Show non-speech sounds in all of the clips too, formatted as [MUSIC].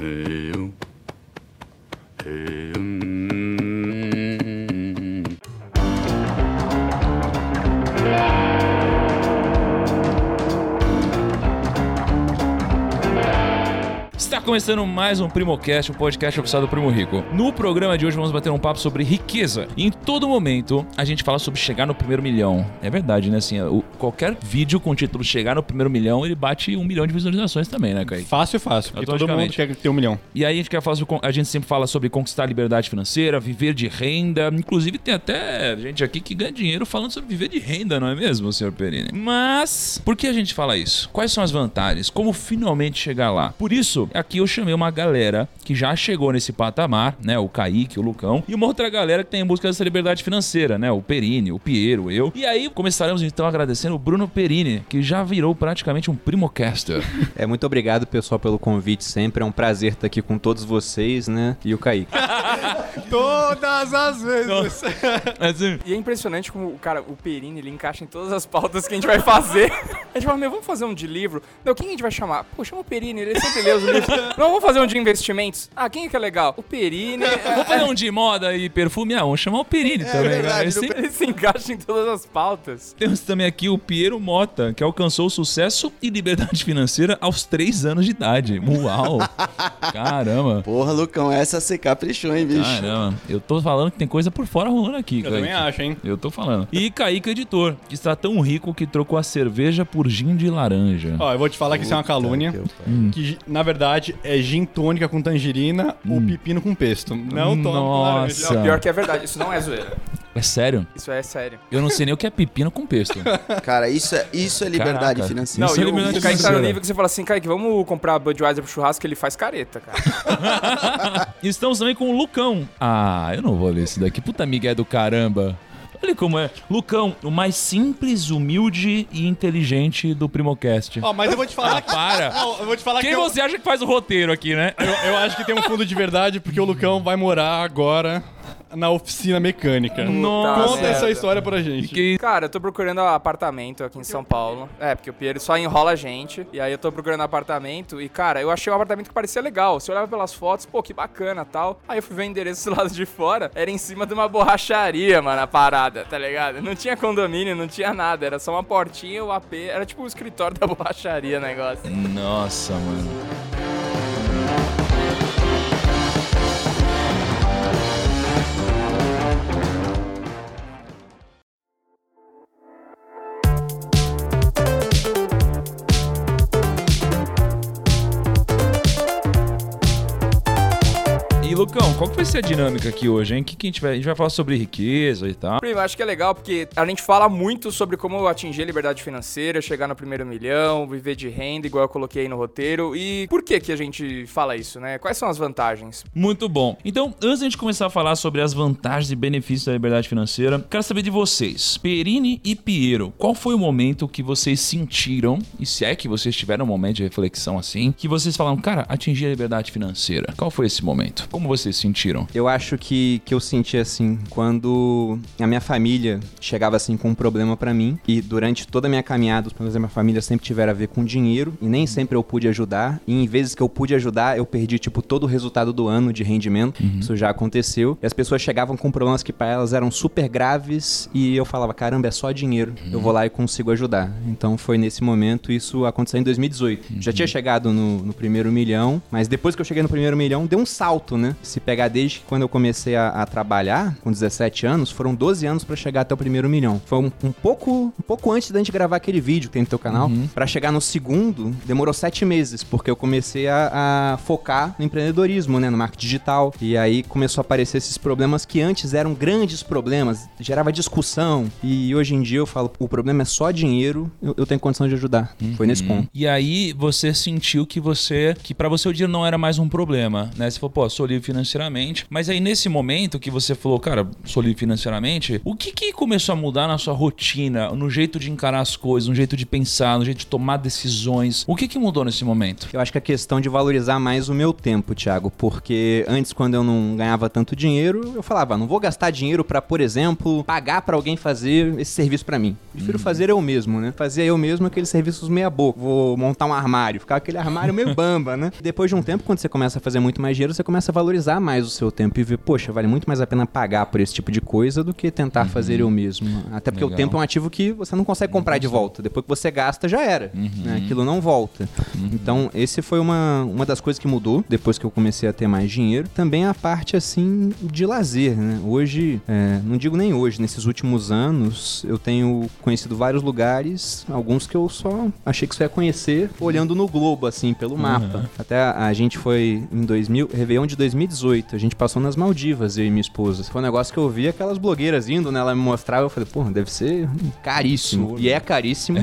Eu. Eu. Está começando mais um Primocast, o podcast oficial do Primo Rico. No programa de hoje vamos bater um papo sobre riqueza. E em todo momento a gente fala sobre chegar no primeiro milhão. É verdade, né? Assim, o- qualquer vídeo com o título chegar no primeiro milhão, ele bate um milhão de visualizações também, né, Kaique? Fácil, fácil. Porque todo mundo quer ter um milhão. E aí a gente quer falar sobre, a gente sempre fala sobre conquistar a liberdade financeira, viver de renda. Inclusive tem até gente aqui que ganha dinheiro falando sobre viver de renda, não é mesmo, senhor Perini? Mas por que a gente fala isso? Quais são as vantagens? Como finalmente chegar lá? Por isso, aqui eu chamei uma galera que já chegou nesse patamar, né? O Kaique, o Lucão, e uma outra galera que tem em busca dessa liberdade financeira, né? O Perini, o Piero, eu. E aí começaremos então agradecendo o Bruno Perini, que já virou praticamente um primocaster. [LAUGHS] É, muito obrigado, pessoal, pelo convite sempre. É um prazer estar aqui com todos vocês, né? E o Kaique. [LAUGHS] Todas as vezes. [LAUGHS] Assim, E é impressionante como, cara, o Perini, ele encaixa em todas as pautas que a gente vai fazer. A gente fala, meu, vamos fazer um de livro? Não, quem a gente vai chamar? Pô, chama o Perini, ele sempre lê os livros. Não, vamos fazer um de investimentos? Ah, quem é que é legal? O Perini. é, Vamos fazer um de moda e perfume? Ah, vamos chamar o Perini também, cara. Esse- Ele se encaixa em todas as pautas. Temos também aqui o Piero Mota, que alcançou sucesso e liberdade financeira aos 3 anos de idade. Uau! [LAUGHS] Caramba! Porra, Lucão, essa você caprichou, hein, bicho? Caramba! Eu tô falando que tem coisa por fora rolando aqui, Eu Kaique. também acho, hein? Eu tô falando. E Kaique, editor, que está tão rico que trocou a cerveja por gin de laranja. Ó, eu vou te falar que isso é uma calúnia. que. Que, na verdade, é gin tônica com tangerina ou pepino com pesto. Não toma Nossa. Não, pior que é verdade, isso não é zoeira. É sério? Isso é sério. Eu não sei nem o que é pepino com pesto. [LAUGHS] Cara, isso é, isso é liberdade Caraca. financeira. Não, Isso é o, liberdade o Kaique tá no financeira. nível que você fala assim, Kaique, vamos comprar Budweiser pro churrasco, que ele faz careta, cara. [LAUGHS] Estamos também com o Lucão. Ah, eu não vou ler esse daqui. Puta migué do caramba. Olha como é. Lucão, o mais simples, humilde e inteligente do Primocast. Ó, mas eu vou te falar que... Para! Não, eu vou te falar Quem que eu, você acha que faz o roteiro aqui, né? eu, eu acho que tem um fundo de verdade porque o Lucão vai morar agora na oficina mecânica. Nossa. Conta essa história pra gente. Que... Cara, eu tô procurando apartamento aqui em São Paulo. É, porque o Pierre só enrola a gente. E aí eu tô procurando apartamento. E, cara, eu achei um apartamento que parecia legal. Você olhava pelas fotos, pô, que bacana tal. Aí eu fui ver o endereço do lado de fora. Era em cima de uma borracharia, mano, a parada, tá ligado? Não tinha condomínio, não tinha nada. Era só uma portinha, o AP. Era tipo o escritório da [LAUGHS] borracharia o negócio. Nossa, mano. Lucão, qual que vai ser a dinâmica aqui hoje, hein? Que que a gente vai, a gente vai falar sobre riqueza e tal. Primo, acho que é legal porque a gente fala muito sobre como atingir a liberdade financeira, chegar no primeiro milhão, viver de renda, igual eu coloquei aí no roteiro. E por que que a gente fala isso, né? Quais são as vantagens? Muito bom. Então, antes de a gente começar a falar sobre as vantagens e benefícios da liberdade financeira, quero saber de vocês. Perini e Piero, qual foi o momento que vocês sentiram, e se é que vocês tiveram um momento de reflexão assim, que vocês falaram, cara, atingir a liberdade financeira? Qual foi esse momento? Como vocês sentiram? Eu acho que, que eu senti assim, quando a minha família chegava assim com um problema pra mim, e durante toda a minha caminhada, os problemas da minha família sempre tiveram a ver com dinheiro, e nem sempre eu pude ajudar, e em vezes que eu pude ajudar, eu perdi, tipo, todo o resultado do ano de rendimento, isso já aconteceu, e as pessoas chegavam com problemas que pra elas eram super graves, e eu falava, caramba, é só dinheiro, eu vou lá e consigo ajudar. Então foi nesse momento, isso aconteceu em 2018. Já tinha chegado no, no primeiro milhão, mas depois que eu cheguei no primeiro milhão, deu um salto, né? Se pegar desde que quando eu comecei a, a trabalhar, com 17 anos, foram 12 anos pra chegar até o primeiro milhão. Foi um, um pouco um pouco antes da gente gravar aquele vídeo que tem no teu canal. Pra chegar no segundo, demorou 7 meses, porque eu comecei a, a focar no empreendedorismo, né? No marketing digital. E aí começou a aparecer esses problemas que antes eram grandes problemas, gerava discussão. E hoje em dia eu falo, o problema é só dinheiro, eu, eu tenho condição de ajudar. Foi nesse ponto. E aí você sentiu que você, que pra você o dinheiro não era mais um problema, né? Você falou, pô, sou livre financeiramente. Mas aí nesse momento que você falou, cara, sou livre financeiramente, o que que começou a mudar na sua rotina, no jeito de encarar as coisas, no jeito de pensar, no jeito de tomar decisões? O que que mudou nesse momento? Eu acho que a questão de valorizar mais o meu tempo, Thiago, porque antes, quando eu não ganhava tanto dinheiro, eu falava, "Ah, não vou gastar dinheiro pra, por exemplo, pagar pra alguém fazer esse serviço pra mim. Prefiro fazer eu mesmo, né? Fazer eu mesmo aqueles serviços meia boca. Vou montar um armário, ficar aquele armário meio bamba, né? Depois de um tempo, quando você começa a fazer muito mais dinheiro, você começa a valorizar mais o seu tempo e ver, poxa, vale muito mais a pena pagar por esse tipo de coisa do que tentar fazer eu mesmo. Até porque Legal. o tempo é um ativo que você não consegue comprar de volta. Depois que você gasta, já era. né? Aquilo não volta. Então, esse foi uma, uma das coisas que mudou depois que eu comecei a ter mais dinheiro. Também a parte, assim, de lazer, né? Hoje, é, não digo nem hoje, nesses últimos anos, eu tenho conhecido vários lugares, alguns que eu só achei que só ia conhecer olhando no globo, assim, pelo mapa. Até a, a gente foi em 2000, Réveillon de 2018, a gente passou nas Maldivas, eu e minha esposa. Foi um negócio que eu vi aquelas blogueiras indo, né? Ela me mostrava, eu falei, porra, deve ser caríssimo. E é caríssimo.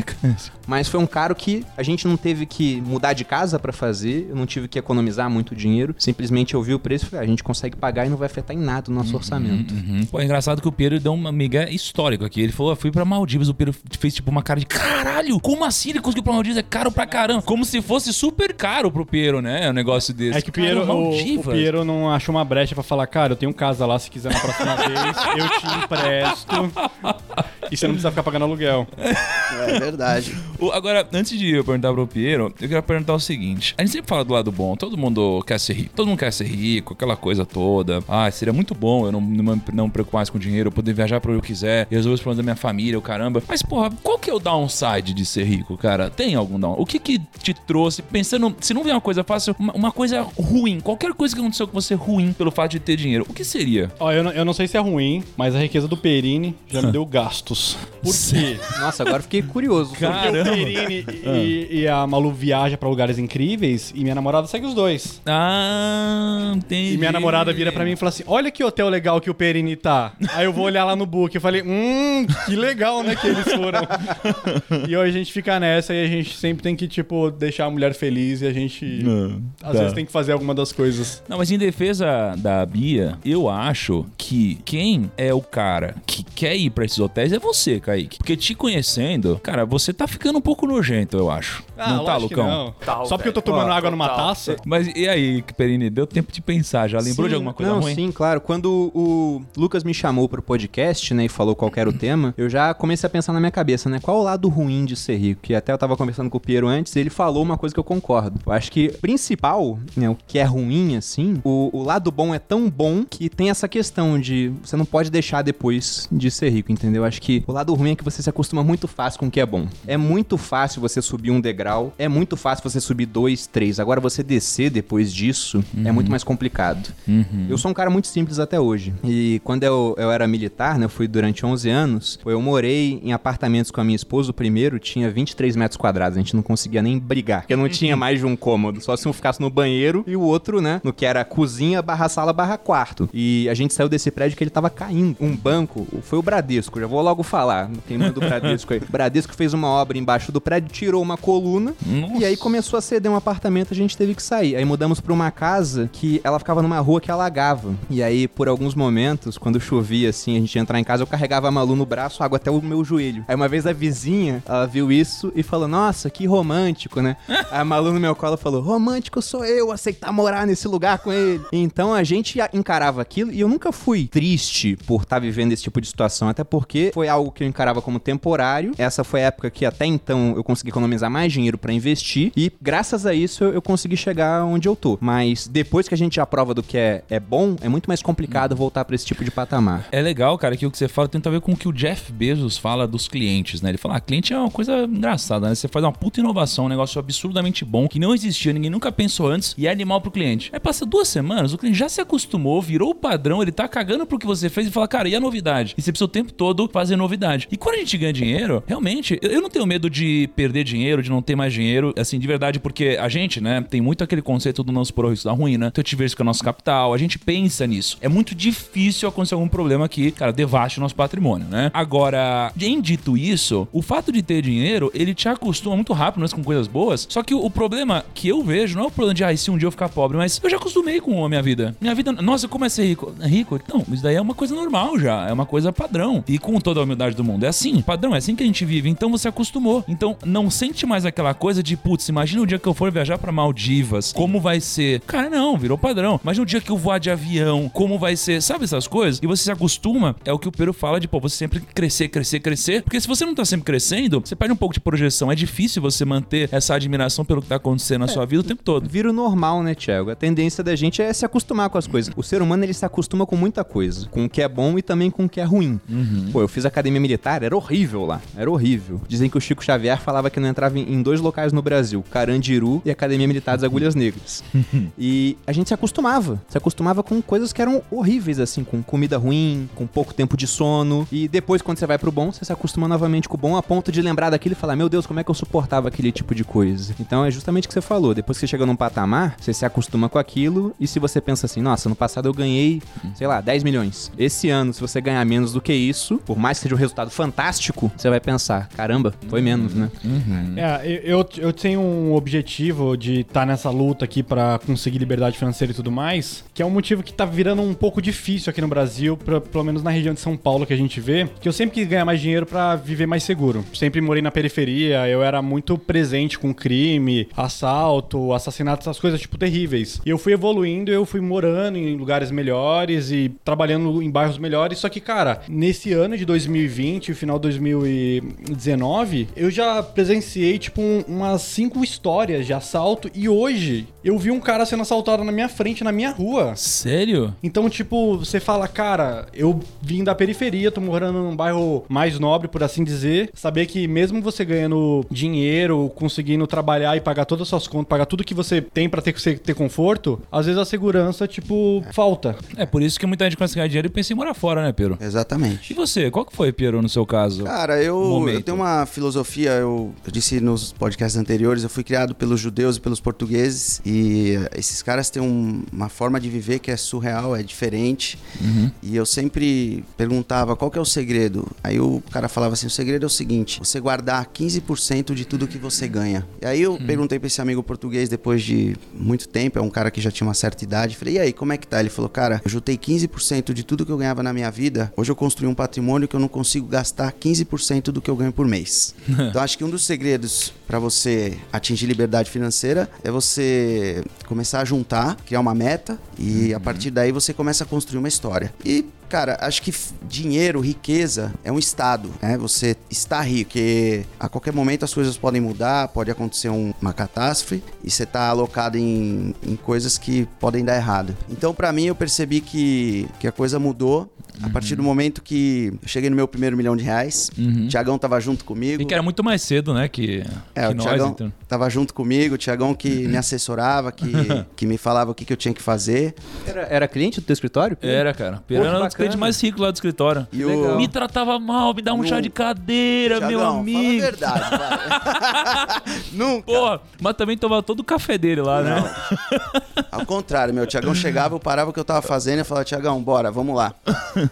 Mas foi um caro que a gente não teve que mudar de casa pra fazer, eu não tive que economizar muito dinheiro. Simplesmente eu vi o preço e falei, ah, a gente consegue pagar e não vai afetar em nada o nosso orçamento. Uhum. Pô, é engraçado que o Pedro deu uma migué histórico aqui. Ele falou, eu fui pra Maldivas. O Pedro fez tipo uma cara de caralho, como assim ele conseguiu pra Maldivas? É caro pra caramba. Como se fosse super caro pro Pedro, né? O negócio desse. É que o Piero, Cara, o, o. Piero não achou uma brecha pra falar, cara, eu tenho casa lá, se quiser na próxima [LAUGHS] vez, eu te empresto. E você não precisa ficar pagando aluguel. É verdade. O- Agora, antes de eu perguntar pro Piero, eu queria perguntar o seguinte: a gente sempre fala do lado bom, todo mundo quer ser rico, todo mundo quer ser rico, aquela coisa toda. Ah, seria muito bom eu não, não, não me preocupar mais com dinheiro, eu poder viajar pra onde eu quiser, resolver os problemas da minha família, o caramba. Mas, porra, qual que é o downside de ser rico, cara? Tem algum down? O que que te trouxe, pensando, se não vier uma coisa fácil, uma, uma coisa ruim, qualquer coisa que aconteceu com você ruim pelo fato de ter dinheiro, o que seria? Ó, eu não, eu não sei se é ruim, mas a riqueza do Perini já me [LAUGHS] deu gastos. Por quê? Nossa, agora eu fiquei curioso. Porque Caramba. o Perini e, e a Malu viaja pra lugares incríveis e minha namorada segue os dois. Ah, entendi. E minha namorada vira pra mim e fala assim: Olha que hotel legal que o Perini tá. Aí eu vou olhar lá no book e falei: Hum, que legal, né? Que eles foram. [LAUGHS] e aí a gente fica nessa e a gente sempre tem que, tipo, deixar a mulher feliz e a gente. às tá. vezes tem que fazer alguma das coisas. Não, mas em defesa da Bia, eu acho que quem é o cara que quer ir pra esses hotéis é você, Kaique. Porque te conhecendo, cara, você tá ficando um pouco nojento, eu acho. não tá, Lucão? não. Tá, Só porque eu tô tomando Ó, água numa taça. Mas e aí, Perini, deu tempo de pensar, já lembrou de Sim, alguma coisa não, ruim? Sim, claro. Quando o Lucas me chamou pro podcast, né, e falou qual que era o tema, eu já comecei a pensar na minha cabeça, né, qual o lado ruim de ser rico? Que até eu tava conversando com o Piero antes, e ele falou uma coisa que eu concordo. Eu acho que principal, né, o que é ruim assim, o, o lado bom é tão bom que tem essa questão de você não pode deixar depois de ser rico, entendeu? Eu Acho que o lado ruim é que você se acostuma muito fácil com o que é bom. É muito fácil você subir um degrau, é muito fácil você subir dois, três. Agora você descer depois disso é muito mais complicado. Eu sou um cara muito simples até hoje. E quando eu, eu era militar, né, eu fui durante 11 anos, eu morei em apartamentos com a minha esposa. O primeiro tinha 23 metros quadrados, a gente não conseguia nem brigar, porque não tinha mais de um cômodo, só se um ficasse no banheiro e o outro, né, no que era cozinha barra sala barra quarto. E a gente saiu desse prédio que ele tava caindo. Um banco, foi o Bradesco, já vou logo falar, quem manda o Bradesco aí. [LAUGHS] Bradesco fez uma obra embaixo do prédio, tirou uma coluna Nossa. e aí começou a ceder um apartamento, a gente teve que sair. Aí mudamos pra uma casa que ela ficava numa rua que alagava. E aí, por alguns momentos, quando chovia assim, a gente ia entrar em casa, eu carregava a Malu no braço, água até o meu joelho. Aí uma vez a vizinha, ela viu isso e falou: Nossa, que romântico, né? [LAUGHS] A Malu no meu colo falou: Romântico sou eu, aceitar morar nesse lugar com ele. Então a gente encarava aquilo e eu nunca fui triste por estar vivendo esse tipo de situação, até porque foi algo que eu encarava como temporário. Essa foi a época que até então eu consegui economizar mais dinheiro pra investir e graças a isso eu, consegui chegar onde eu tô. Mas depois que a gente já prova do que é, é bom, é muito mais complicado voltar pra esse tipo de patamar. É legal, cara, que o que você fala tem a ver com o que o Jeff Bezos fala dos clientes, né? Ele fala, ah, cliente é uma coisa engraçada, né? Você faz uma puta inovação, um negócio absurdamente bom, que não existia, ninguém nunca pensou antes, e é animal pro cliente. Aí passa duas semanas, o cliente já se acostumou, virou o padrão, ele tá cagando pro que você fez e fala, cara, e a novidade? E você precisa o tempo todo fazer novidade. E quando a gente ganha dinheiro, realmente eu não tenho medo de perder dinheiro, de não ter mais dinheiro, assim, de verdade, porque a gente, né, tem muito aquele conceito do nosso por risco da ruína, então te vejo com o nosso capital, a gente pensa nisso. É muito difícil acontecer algum problema que, cara, devaste o nosso patrimônio, né? Agora, em dito isso, o fato de ter dinheiro, ele te acostuma muito rápido, mas com coisas boas. Só que o, o problema que eu vejo não é o problema de, ah, se um dia eu ficar pobre, mas eu já acostumei com a minha vida. Minha vida, nossa, como é ser rico? Rico? Não, isso daí é uma coisa normal já, é uma coisa padrão. E com toda a humildade do mundo, é assim, padrão, é assim que a gente vive. Então você acostumou. Então não sente mais aquela coisa de, putz, imagina o dia que eu for viajar pra Maldivas, como vai ser? Cara, não, virou padrão. Imagina o dia que eu voar de avião, como vai ser? Sabe essas coisas? E você se acostuma, é o que o Pedro fala de, pô, você sempre crescer, crescer, crescer. Porque se você não tá sempre crescendo, você perde um pouco de projeção. É difícil você manter essa admiração pelo que tá acontecendo na sua vida o tempo todo. Vira o normal, né, Thiago? A tendência da gente é se acostumar com as coisas. O ser humano, ele se acostuma com muita coisa. Com o que é bom e também com o que é ruim. Pô, eu fiz academia militar, era horrível lá. Era horrível. Dizem que o Chico Xavier falava que não entrava em em dois locais no Brasil. Carandiru e Academia Militar das Agulhas Negras. [LAUGHS] e a gente se acostumava. Se acostumava com coisas que eram horríveis, assim. Com comida ruim, com pouco tempo de sono. E depois, quando você vai pro bom, você se acostuma novamente com o bom a ponto de lembrar daquilo e falar, meu Deus, como é que eu suportava aquele tipo de coisa? Então é justamente o que você falou. Depois que você chega num patamar, você se acostuma com aquilo. E se você pensa assim, nossa, no passado eu ganhei, sei lá, 10 milhões. Esse ano, se você ganhar menos do que isso, por mais que seja um resultado fantástico, você vai pensar, caramba, foi menos, né? É, eu, eu, tenho um objetivo de estar nessa luta aqui pra conseguir liberdade financeira e tudo mais, que é um motivo que tá virando um pouco difícil aqui no Brasil, pra- pelo menos na região de São Paulo que a gente vê, que eu sempre quis ganhar mais dinheiro pra viver mais seguro. Sempre morei na periferia, eu era muito presente com crime, assalto, assassinato, essas coisas tipo terríveis. E eu fui evoluindo, eu fui morando em lugares melhores e trabalhando em bairros melhores, só que cara, nesse ano de 2020, final de 2019, eu já presenciei tipo um- umas cinco histórias de assalto e hoje eu vi um cara sendo assaltado na minha frente, na minha rua. Sério? Então, tipo, você fala, cara, eu vim da periferia, tô morando num bairro mais nobre, por assim dizer. Saber que mesmo você ganhando dinheiro, conseguindo trabalhar e pagar todas as suas contas, pagar tudo que você tem pra ter, você ter conforto, às vezes a segurança, tipo, falta. É por isso que muita gente começa a ganhar dinheiro e pensa em morar fora, né, Pedro? E Exatamente. você, qual que foi, Pedro, no seu caso? Cara, eu, eu tenho uma filosofia, eu, eu disse nos podcasts anteriores, eu fui criado pelos judeus e pelos portugueses e eh, esses caras têm um- uma forma de viver que é surreal, é diferente. E eu sempre perguntava qual que é o segredo. Aí o cara falava assim, o segredo é o seguinte, você guardar 15% de tudo que você ganha. E aí eu perguntei pra esse amigo português depois de muito tempo, é um cara que já tinha uma certa idade, falei, e aí, como é que tá? Ele falou, cara, eu juntei 15% de tudo que eu ganhava na minha vida, hoje eu construí um patrimônio que eu não consigo gastar 15% do que eu ganho por mês. [LAUGHS] então acho que um dos segredos pra você atingir liberdade financeira é você começar a juntar, criar uma meta e a partir daí você começa a construir uma história. E Cara, acho que dinheiro, riqueza é um estado, né? Você está rico, porque a qualquer momento as coisas podem mudar, pode acontecer um- uma catástrofe e você está alocado em, em coisas que podem dar errado. Então, pra mim, eu percebi que, que a coisa mudou a partir do momento que eu cheguei no meu primeiro milhão de reais. O Tiagão tava junto comigo. E que era muito mais cedo, né, que, É, que o nós, Tiagão então. tava junto comigo, o Tiagão que me assessorava, que, [LAUGHS] que me falava o que, que eu tinha que fazer. Era, era cliente do teu escritório? Era, cara. Pô, clientes mais ricos lá do escritório. E o- Me tratava mal, me dava um chá de cadeira, meu amigo. Fala a verdade, vai. [LAUGHS] Nunca. Porra, mas também tomava todo o café dele lá, né? Ao contrário, meu. O Tiagão chegava, eu parava o que eu tava fazendo e falava, Tiagão, bora, vamos lá. [LAUGHS]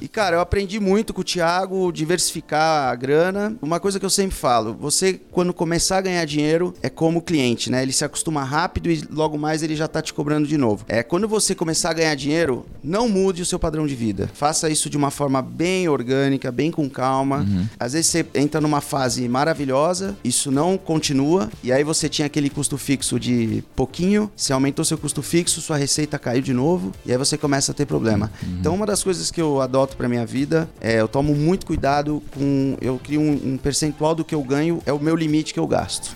E, cara, eu aprendi muito com o Thiago, diversificar a grana. Uma coisa que eu sempre falo, você, quando começar a ganhar dinheiro, é como cliente, né? Ele se acostuma rápido e logo mais ele já tá te cobrando de novo. É, quando você começar a ganhar dinheiro, não mude o seu padrão de vida. Faça isso de uma forma bem orgânica, bem com calma. Às vezes você entra numa fase maravilhosa, isso não continua, e aí você tinha aquele custo fixo de pouquinho, você aumentou seu custo fixo, sua receita caiu de novo, e aí você começa a ter problema. Então, uma das coisas que eu adoto pra minha vida é eu tomo muito cuidado com. Eu crio um, um percentual do que eu ganho, é o meu limite que eu gasto.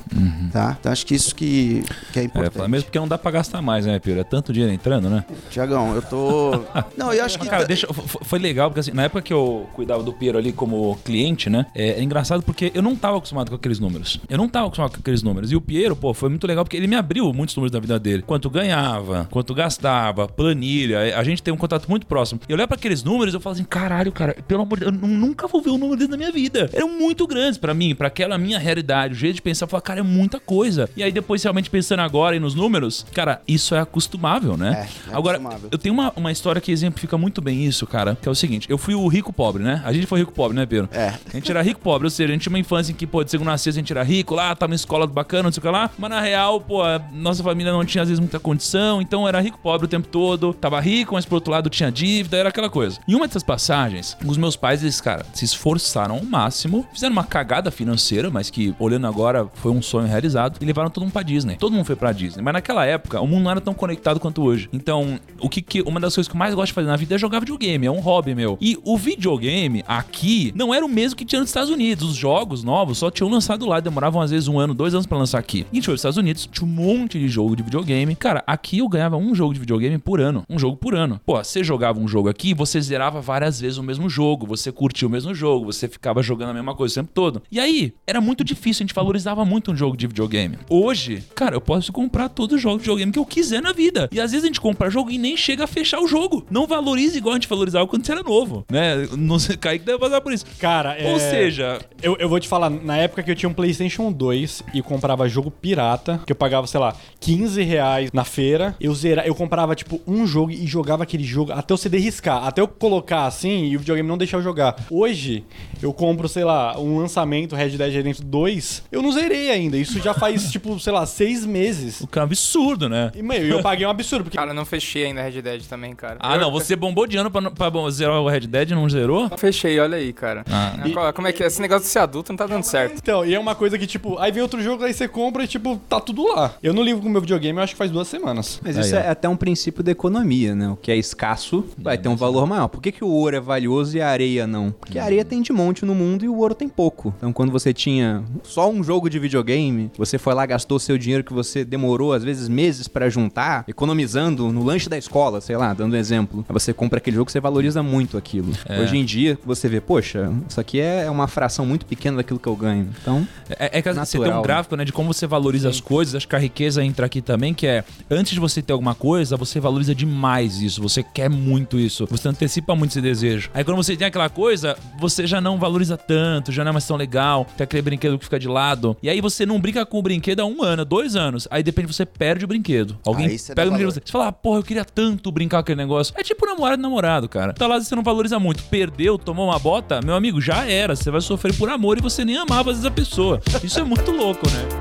Tá? Então, acho que isso que, que é É, importante. fala- mesmo porque não dá pra gastar mais, né, Pedro? É tanto dinheiro entrando, né? Tiagão, eu tô. [LAUGHS] Não, eu acho que. Cara, deixa, foi legal, porque assim, na época que eu cuidava do Piero ali como cliente, né? É, é engraçado porque eu não tava acostumado com aqueles números. Eu não tava acostumado com aqueles números. E o Piero, pô, foi muito legal porque ele me abriu muitos números da vida dele. Quanto ganhava, quanto gastava, planilha. A gente tem um contato muito próximo. Eu olhava pra aqueles números, eu falo assim, caralho, cara, pelo amor de Deus, eu nu- nunca vou ver um número desse na minha vida. Eram muito grandes pra mim, pra aquela minha realidade, o jeito de pensar, eu falo, cara, é muita coisa. E aí depois, realmente pensando agora e nos números, cara, isso é acostumável, né? É, é agora, acostumável. eu tenho uma, uma história que exemplifica muito bem isso, cara, que é o seguinte, eu fui o rico pobre, né? A gente foi rico pobre, né, Pedro? É. A gente era rico pobre, ou seja, a gente tinha uma infância em que, pô, de segunda a sexta a gente era rico, lá, tava em escola bacana, não sei o que lá. Mas na real, pô, nossa família não tinha às vezes muita condição, então era rico pobre o tempo todo. Tava rico, mas por outro lado tinha dívida, era aquela coisa. Em uma dessas passagens, os meus pais, eles, cara, se esforçaram ao máximo, fizeram uma cagada financeira, mas que, olhando agora, foi um sonho realizado, e levaram todo mundo pra Disney. Todo mundo foi pra Disney. Mas naquela época, o mundo não era tão conectado quanto hoje. Então, o que, que uma das coisas que eu mais gosto de fazer na vida é jogar videogame, é um hobby meu. E o videogame aqui não era o mesmo que tinha nos Estados Unidos. Os jogos novos só tinham lançado lá, demoravam às vezes um ano, dois anos pra lançar aqui. E a gente foi pros Estados Unidos, tinha um monte de jogo de videogame. Cara, aqui eu ganhava um jogo de videogame por ano. Um jogo por ano. Pô, você jogava um jogo aqui, você zerava várias vezes o mesmo jogo, você curtia o mesmo jogo, você ficava jogando a mesma coisa o tempo todo. E aí, era muito difícil, a gente valorizava muito um jogo de videogame. Hoje, cara, eu posso comprar todos os jogos de videogame que eu quiser na vida. E às vezes a gente compra jogo e nem chega a fechar o jogo. Não valoriza igual a gente valorizava quando você era novo, né? Não sei, Kaique deve passar por isso. Cara, é... Ou seja, Eu, eu vou te falar, na época que eu tinha um PlayStation 2 e comprava jogo pirata, que eu pagava, sei lá, 15 reais na feira, eu zera, eu comprava, tipo, um jogo e jogava aquele jogo até o CD riscar, até eu colocar assim e o videogame não deixar eu jogar. Hoje, eu compro, sei lá, um lançamento Red Dead Redemption 2, eu não zerei ainda. Isso já faz, [LAUGHS] tipo, sei lá, seis meses. o que é um absurdo, né? E, meu, eu paguei um absurdo, porque. Cara, eu não fechei ainda Red Dead também, cara. Ah, Eu- não, você bombou de ano pra, pra bom, zerar o Red Dead e não zerou? Fechei, olha aí, cara. Ah. Qual- Como é que é? Esse negócio de ser adulto não tá dando certo. Então, e é uma coisa que, tipo, aí vem outro jogo, aí você compra e, tipo, tá tudo lá. Eu não ligo com o meu videogame, eu acho que faz duas semanas. Mas Aí, isso ó. é até um princípio da economia, né? O que é escasso vai ter um valor maior. Por que, que o ouro é valioso e a areia não? Porque a areia tem de monte no mundo e o ouro tem pouco. Então, quando você tinha só um jogo de videogame, você foi lá, gastou seu dinheiro que você demorou, às vezes, meses pra juntar, economizando no lanche da escola, sei lá, dando um exemplo. Aí você compra aquele jogo, você valoriza muito aquilo. É. Hoje em dia, você vê, poxa, isso aqui é uma fração muito pequena daquilo que eu ganho. Então, É, é que você tem um Natural, gráfico, né, de como você valoriza as coisas. Acho que a riqueza entra aqui também, que é antes de você ter alguma coisa, você valoriza demais isso. Você quer muito isso. Você antecipa muito esse desejo. Aí quando você tem aquela coisa, você já não valoriza tanto, já não é mais tão legal. Tem aquele brinquedo que fica de lado. E aí você não brinca com o brinquedo há um ano, dois anos. Aí depende, você perde o brinquedo. Alguém pega o brinquedo valor. você. Você fala, ah, porra, eu queria tanto brincar com aquele negócio. É tipo namorado e namorado, cara. Tá lá você não valoriza muito. Perdeu, tomou uma bota, meu amigo, já era. Você vai sofrer por amor e você nem amava às vezes a pessoa. Isso é muito louco, né?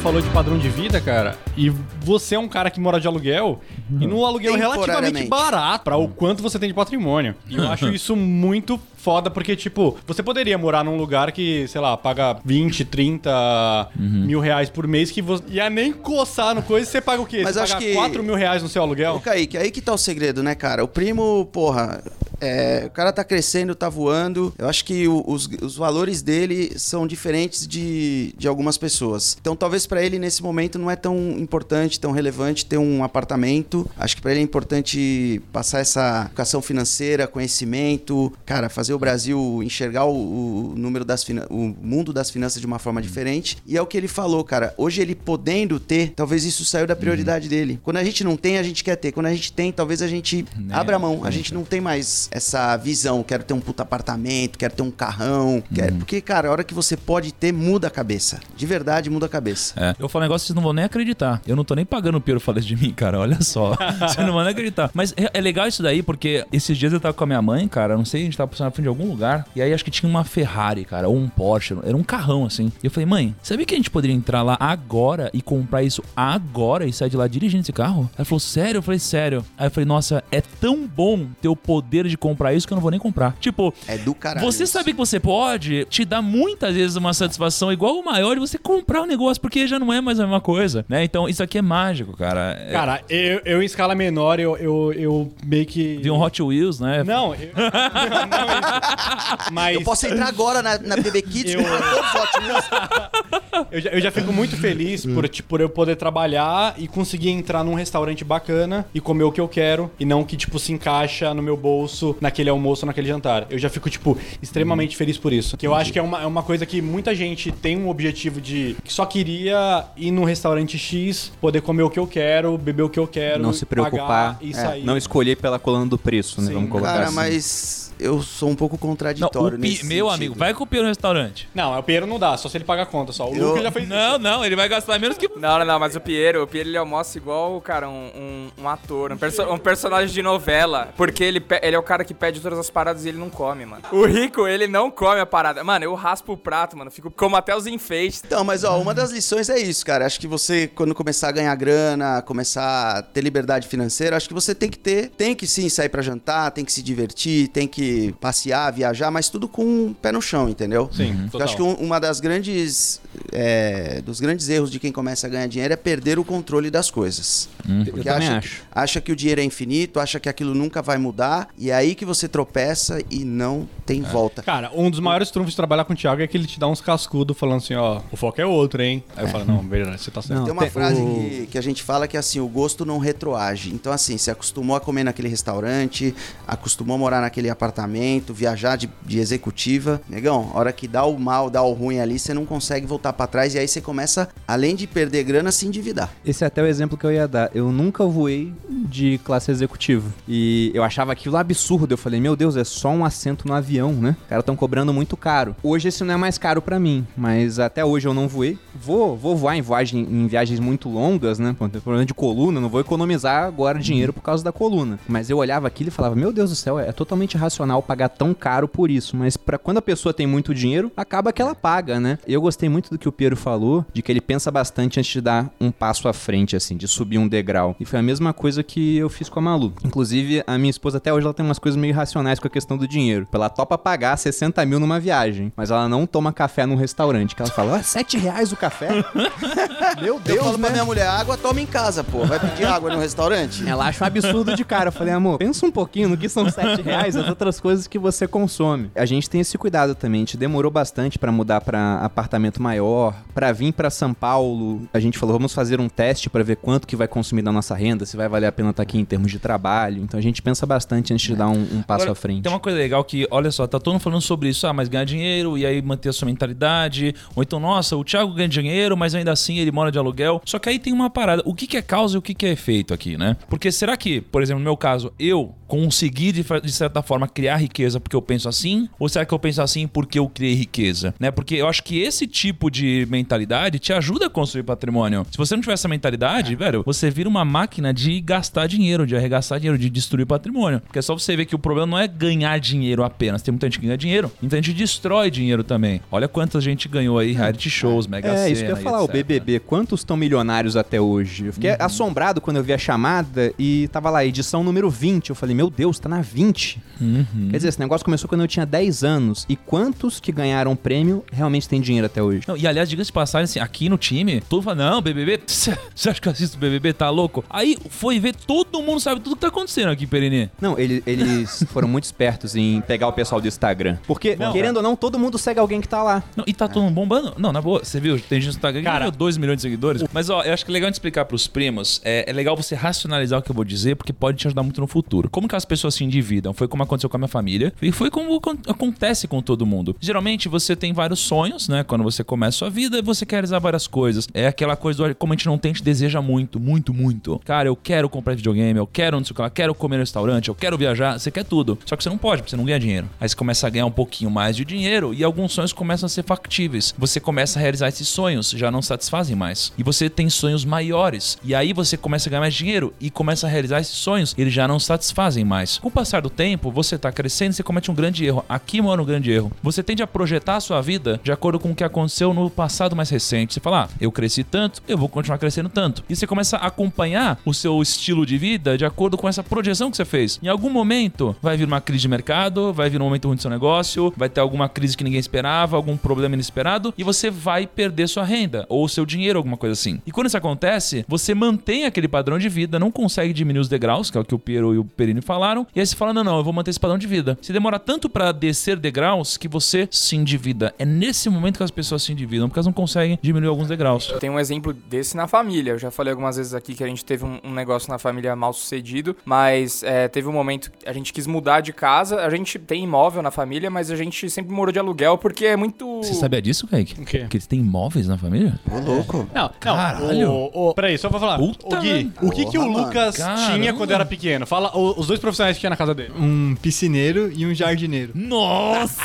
Falou de padrão de vida, cara, e você é um cara que mora de aluguel, e no aluguel relativamente Temporariamente. barato pra o quanto você tem de patrimônio. E eu [LAUGHS] acho isso muito foda, porque, tipo, você poderia morar num lugar que, sei lá, paga 20, 30 mil reais por mês, que você ia nem coçar no coisa, você paga o quê? Mas você acho paga que- 4 mil reais no seu Ô, aluguel? Kaique, aí que tá o segredo, né, cara? O primo, porra, é, o cara tá crescendo, tá voando. Eu acho que o- os, os valores dele são diferentes de, de algumas pessoas. Então, talvez pra ele, nesse momento, não é tão importante, tão relevante ter um apartamento. Acho que pra ele é importante passar essa educação financeira, conhecimento, cara, fazer o Brasil enxergar o, o número das o mundo das finanças de uma forma diferente. E é o que ele falou, cara. Hoje ele podendo ter, talvez isso saiu da prioridade dele. Quando a gente não tem, a gente quer ter. Quando a gente tem, talvez a gente Né, abra mão. A gente não tem mais essa visão. Quero ter um puta apartamento, quero ter um carrão. Quero... Porque, cara, a hora que você pode ter, muda a cabeça. De verdade, muda a cabeça. É. Eu falo um negócio que vocês não vão nem acreditar. Eu não tô nem pagando o Piero falar de mim, cara. Olha só. [LAUGHS] Vocês não vão nem acreditar. Mas é, é legal isso daí, porque esses dias eu tava com a minha mãe, cara. Não sei, a gente tava passando de algum lugar. E aí acho que tinha uma Ferrari, cara, ou um Porsche. Era um carrão, assim. E eu falei, mãe, sabia que a gente poderia entrar lá agora e comprar isso agora e sair de lá dirigindo esse carro? Ela falou, sério? Eu falei, sério. Aí eu falei, nossa, é tão bom ter o poder de comprar isso que eu não vou nem comprar. Tipo, É do caralho. você isso. saber que você pode te dá muitas vezes uma satisfação igual o maior de você comprar um negócio, porque já não é mais a mesma coisa, né? Então isso aqui é mágico, cara. É, Cara, eu, eu em escala menor, eu, eu, eu meio que... Vi um Hot Wheels, né? Não, eu, [LAUGHS] não, não. [LAUGHS] Mas... Eu posso entrar agora na, na BB Kids Eu-. [LAUGHS] Eu já, eu já fico muito feliz por, tipo, por eu poder trabalhar e conseguir entrar num restaurante bacana e comer o que eu quero e não que, tipo, se encaixa no meu bolso naquele almoço, naquele jantar. Eu já fico, tipo, extremamente feliz por isso. Que eu acho que é uma, é uma coisa que muita gente tem um objetivo de que só queria ir num restaurante X, poder comer o que eu quero, beber o que eu quero, Não se preocupar, pagar e é, sair. não escolher pela coluna do preço, né? Sim. Vamos colocar Cara, assim. mas eu sou um pouco Não, contraditório o Pi- nesse meu sentido. amigo, vai com o Pio no restaurante. Não, o Piero não dá, só se ele pagar a conta só. O Eu- Luca já fez Não, não, ele vai gastar menos que. Não, não, não, mas o Piero, o Piero ele almoça igual, cara, um, um, um ator, um, perso- um personagem de novela. Porque ele, ele é o cara que pede todas as paradas e ele não come, mano. O rico, ele não come a parada. Mano, eu raspo o prato, mano. Fico como até os enfeites. Então, mas ó, uma das lições é isso, cara. Acho que você, quando começar a ganhar grana, começar a ter liberdade financeira, acho que você tem que ter, tem que sim sair pra jantar, tem que se divertir, tem que passear, viajar, mas tudo com o pé no chão, entendeu? Sim, Eu total. acho que um- uma das grandes, é, dos grandes erros de quem começa a ganhar dinheiro é perder o controle das coisas. Eu Porque também acha, acho. acha que o dinheiro é infinito, acha que aquilo nunca vai mudar, e é aí que você tropeça e não tem volta. Cara, um dos maiores trunfos de trabalhar com o Thiago é que ele te dá uns cascudos falando assim, ó, o foco é outro, hein? Aí eu falo, não, verdade, você tá certo. Não, Tem uma tem- frase o- que, que a gente fala que é assim, o gosto não retroage. Então, assim, você acostumou a comer naquele restaurante, acostumou a morar naquele apartamento, viajar de, de executiva. Negão, hora que dá o mal, dá o ruim ali, você não consegue voltar pra trás e aí você começa, além de perder grana, se endividar. Esse é até o exemplo que eu ia dar. Eu nunca voei de classe executiva. E eu achava aquilo absurdo. Eu falei, meu Deus, é só um assento no avião, né? Os caras estão cobrando muito caro. Hoje esse não é mais caro pra mim, mas até hoje eu não voei. Vou, vou voar em, viagem, em viagens muito longas, né? Pô, tem problema de coluna, não vou economizar agora dinheiro por causa da coluna. Mas eu olhava aquilo e falava, meu Deus do céu, é totalmente irracional pagar tão caro por isso. Mas para quando a pessoa tem muito dinheiro, acaba que ela paga, né? Eu gostei muito do que o Piero falou, de que ele pensa bastante antes de dar um passo à frente, assim, de subir um degrau. E foi a mesma coisa que eu fiz com a Malu. Inclusive, a minha esposa até hoje ela tem umas coisas meio irracionais com a questão do dinheiro. Ela topa pagar 60 mil numa viagem, mas ela não toma café num restaurante. Que ela fala, ah, 7 reais o café? [LAUGHS] Meu Eu Deus, falo pra né? minha mulher, água toma em casa, pô. Vai pedir água no restaurante? Ela acha um absurdo de cara. Eu falei, amor, pensa um pouquinho no que são 7 reais, as outras coisas que você consome. A gente tem esse cuidado também. A gente demorou bastante pra mudar pra apartamento maior, pra vir pra São Paulo. A gente falou, vamos fazer um teste pra ver quanto que vai consumir da nossa renda, se vai valer a pena estar aqui em termos de trabalho. Então a gente pensa bastante antes de dar um, um passo Agora, à frente. Tem uma coisa legal que, olha só, tá todo mundo falando sobre isso, ah, mas ganhar dinheiro e aí manter a sua mentalidade. Ou então, nossa, o Thiago ganha dinheiro, mas ainda assim ele mora de aluguel. Só que aí tem uma parada. O que, que é causa e o que, que é efeito aqui, né? Porque será que, por exemplo, no meu caso, eu consegui de, de certa forma criar riqueza porque eu penso assim? Ou será que eu penso assim porque eu criei riqueza? Né? Porque eu acho que esse tipo de mentalidade te ajuda a construir patrimônio. Se você não tiver essa mentalidade, velho, você vira uma máquina de gastar dinheiro, de arregaçar dinheiro, de destruir patrimônio. Porque é só você ver que o problema não é ganhar dinheiro apenas. Tem muita gente que ganha dinheiro, então a gente destrói dinheiro também. Olha quanta gente ganhou aí, reality shows, mega É, isso que eu ia falar, o. BBB, quantos estão milionários até hoje? Eu fiquei assombrado quando eu vi a chamada e tava lá, edição número 20. Eu falei, meu Deus, tá na 20. Quer dizer, esse negócio começou quando eu tinha 10 anos. E quantos que ganharam prêmio realmente têm dinheiro até hoje? Não, e aliás, diga-se de passagem, assim, aqui no time, todo fala, não, BBB, [LAUGHS] você acha que eu assisto BBB, tá louco? Aí foi ver, todo mundo sabe tudo que tá acontecendo aqui, Perini. Não, ele- eles [LAUGHS] foram muito espertos em pegar o pessoal do Instagram. Porque, querendo ou não, todo mundo segue alguém que tá lá. Não, e tá todo mundo bombando. Não, na boa, você viu, tem gente no Instagram que Cara- ganhou 2 milhões de seguidores. Mas, ó, eu acho que é legal a gente explicar pros primos, é, é legal você racionalizar o que eu vou dizer, porque pode te ajudar muito no futuro. Como que as pessoas se endividam? Foi como aconteceu com a minha família, e foi como acon- acontece com todo mundo. Geralmente, você tem vários sonhos, né? Quando você começa a sua vida, você quer realizar várias coisas. É aquela coisa, do, como a gente não tem, a gente deseja muito, muito, muito. Cara, eu quero comprar videogame, eu quero não sei o que lá, quero comer no restaurante, eu quero viajar, você quer tudo. Só que você não pode, porque você não ganha dinheiro. Aí você começa a ganhar um pouquinho mais de dinheiro e alguns sonhos começam a ser factíveis. Você começa a realizar esses sonhos, já não satisfazem mais. E você tem sonhos maiores. E aí você começa a ganhar mais dinheiro e começa a realizar esses sonhos, eles já não satisfazem mais. Com o passar do tempo, você tá crescendo e você comete um grande erro. Aqui mora um grande erro. Você tende a projetar a sua vida de acordo com o que aconteceu no passado mais recente. Você fala, ah, eu cresci tanto, eu vou continuar crescendo tanto. E você começa a acompanhar o seu estilo de vida de acordo com essa projeção que você fez. Em algum momento vai vir uma crise de mercado, vai vir um momento ruim do seu negócio, vai ter alguma crise que ninguém esperava, algum problema inesperado e você vai perder sua renda ou seu dinheiro, alguma coisa assim. E quando isso acontece, você mantém aquele padrão de vida, não consegue diminuir os degraus, que é o que o Piero e o Perini falaram, e aí você fala: não, não, eu vou manter esse padrão de vida. Você demora tanto pra descer degraus que você se endivida. É nesse momento que as pessoas se endividam, porque elas não conseguem diminuir alguns degraus. Tem um exemplo desse na família. Eu já falei algumas vezes aqui que a gente teve um, um negócio na família mal sucedido, mas é, teve um momento que a gente quis mudar de casa. A gente tem imóvel na família, mas a gente sempre morou de aluguel porque é muito. Você sabia disso, Kaique? O quê? Que eles têm imóveis na família? Ô, louco. Não, Caralho. não. O, o, peraí, só pra falar. Puta o Gui, o que, que o. Lucas Caramba. tinha quando era pequeno? Fala os dois profissionais que tinha na casa dele. Um piscineiro e um jardineiro. Nossa!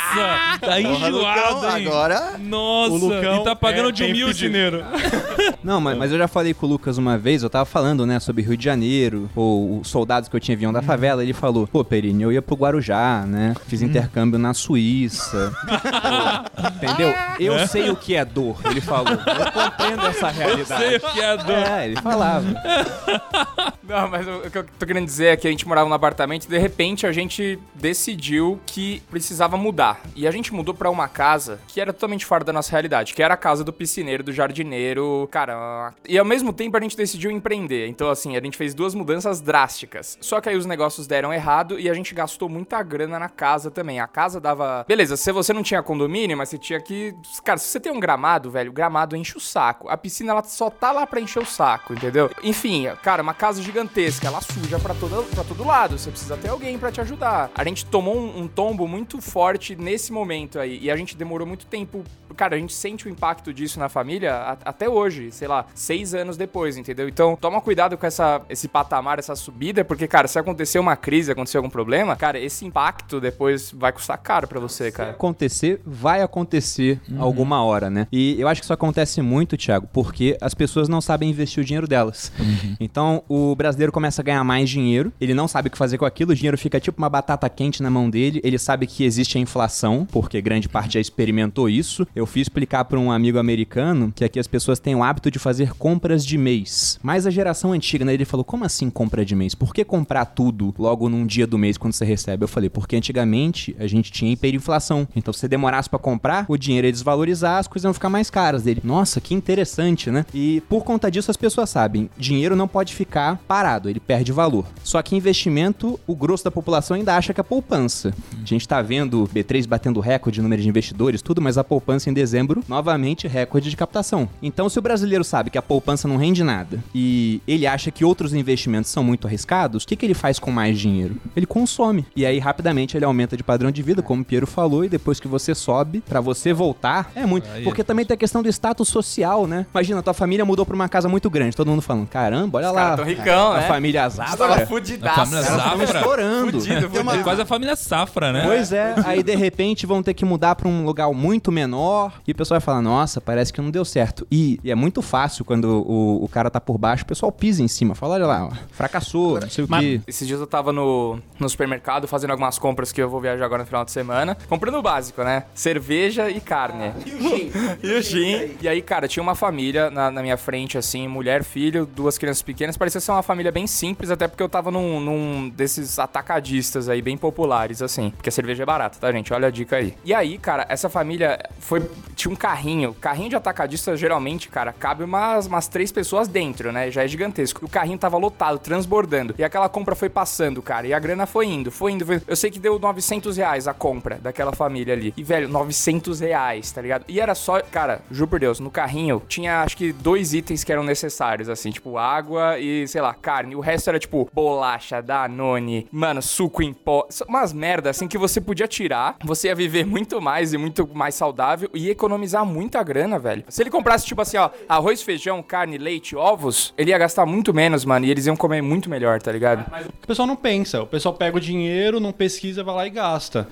Tá Porra, Lucão, enjoado, hein? agora. Nossa! O Lucão e tá pagando é, de humilde. piscineiro. [LAUGHS] Não, mas, mas eu já falei com o Lucas uma vez, eu tava falando, né, sobre Rio de Janeiro, ou os soldados que eu tinha vinham da favela, ele falou, pô, Perini, eu ia pro Guarujá, né, fiz intercâmbio na Suíça, Pô, [LAUGHS] entendeu? Eu sei o que é dor, ele falou, eu compreendo essa realidade. Sei o que é dor. É, ele falava. [LAUGHS] Não, mas o, que eu tô querendo dizer é que a gente morava num apartamento e de repente a gente decidiu que precisava mudar. E a gente mudou pra uma casa que era totalmente fora da nossa realidade, que era a casa do piscineiro, do jardineiro, cara. E ao mesmo tempo a gente decidiu empreender. Então, assim, a gente fez duas mudanças drásticas. Só que aí os negócios deram errado e a gente gastou muita grana na casa também. A casa dava. Beleza, se você não tinha condomínio, mas você tinha que. Cara, se você tem um gramado, velho, o gramado enche o saco. A piscina, ela só tá lá pra encher o saco, entendeu? Enfim, cara, uma casa gigantesca, ela suja pra todo, pra todo lado. Você precisa ter alguém pra te ajudar. A gente tomou um, um tombo muito forte nesse momento aí. E a gente demorou muito tempo. Cara, a gente sente o impacto disso na família a- até hoje, sei lá, seis anos depois, entendeu? Então, toma cuidado com essa, esse patamar, essa subida, porque, cara, se acontecer uma crise, acontecer algum problema, cara, esse impacto depois vai custar caro pra você, cara. acontecer, vai acontecer alguma hora, né? E eu acho que isso acontece muito, Thiago, porque as pessoas não sabem investir o dinheiro delas. Então, o brasileiro começa a ganhar mais dinheiro, ele não sabe que fazer com aquilo, o dinheiro fica tipo uma batata quente na mão dele, ele sabe que existe a inflação, porque grande parte já experimentou isso. Eu fui explicar para um amigo americano que aqui as pessoas têm o hábito de fazer compras de mês. Mas a geração antiga, né, ele falou: "Como assim compra de mês? Por que comprar tudo logo num dia do mês quando você recebe?" Eu falei: "Porque antigamente a gente tinha hiperinflação. Então se você demorasse para comprar, o dinheiro ia desvalorizar, as coisas iam ficar mais caras dele. Nossa, que interessante, né? E por conta disso as pessoas sabem, dinheiro não pode ficar parado, ele perde valor. Só que investimento, o grosso da população ainda acha que é poupança. A gente tá vendo o B3 batendo recorde de número de investidores, tudo, mas a poupança em dezembro, novamente recorde de captação. Então, se o brasileiro sabe que a poupança não rende nada e ele acha que outros investimentos são muito arriscados, o que, que ele faz com mais dinheiro? Ele consome. E aí, rapidamente, ele aumenta de padrão de vida, como o Piero falou, e depois que você sobe, pra você voltar, é muito. Aí é Porque também tem a questão do status social, né? Imagina, tua família mudou pra uma casa muito grande, todo mundo falando, caramba, olha Os lá. tão ricão, a né? família Tava Zafra. fudidaço. A família Cara, Zafra. Tava estourando. Fudido, Tem uma- fudido. Quase a família Safra, né? Pois é, aí de repente vão ter que mudar pra um lugar muito menor e o pessoal vai falar: Nossa, parece que não deu certo. E, e é muito fácil quando o, o cara tá por baixo, o pessoal pisa em cima, fala: Olha lá, ó, fracassou, não sei o Mas- quê. Esses dias eu tava no, no supermercado fazendo algumas compras que eu vou viajar agora no final de semana. Comprando o básico, né? Cerveja e carne. E o gin. [LAUGHS] e o gin. E aí, cara, tinha uma família na, na minha frente, assim, mulher, filho, duas crianças pequenas. Parecia ser uma família bem simples, até porque eu tava num, num desses atacadistas aí, bem populares, assim. Porque a cerveja é barata, tá, gente? Olha a dica aí. E aí, cara, essa família foi. Tinha um carrinho. Carrinho de atacadista, geralmente, cara, cabe umas, umas três pessoas dentro, né? Já é gigantesco. O carrinho tava lotado, transbordando. E aquela compra foi passando, cara. E a grana foi indo, foi indo. Foi... Eu sei que deu 900 reais a compra daquela família ali. E, velho, 900 reais, tá ligado? E era só. Cara, juro por Deus, no carrinho tinha acho que dois itens que eram necessários, assim, tipo água e, sei lá, carne. O resto era tipo bolacha, Danone, mano, suco em pó. Umas merda assim que você podia tirar. Você ia viver [LAUGHS] muito mais e muito mais saudável e economizar muita grana, velho. Se ele comprasse, tipo assim, ó, arroz, feijão, carne, leite, ovos, ele ia gastar muito menos, mano. E eles iam comer muito melhor, tá ligado? O pessoal não pensa. O pessoal pega o dinheiro, não pesquisa, vai lá e gasta.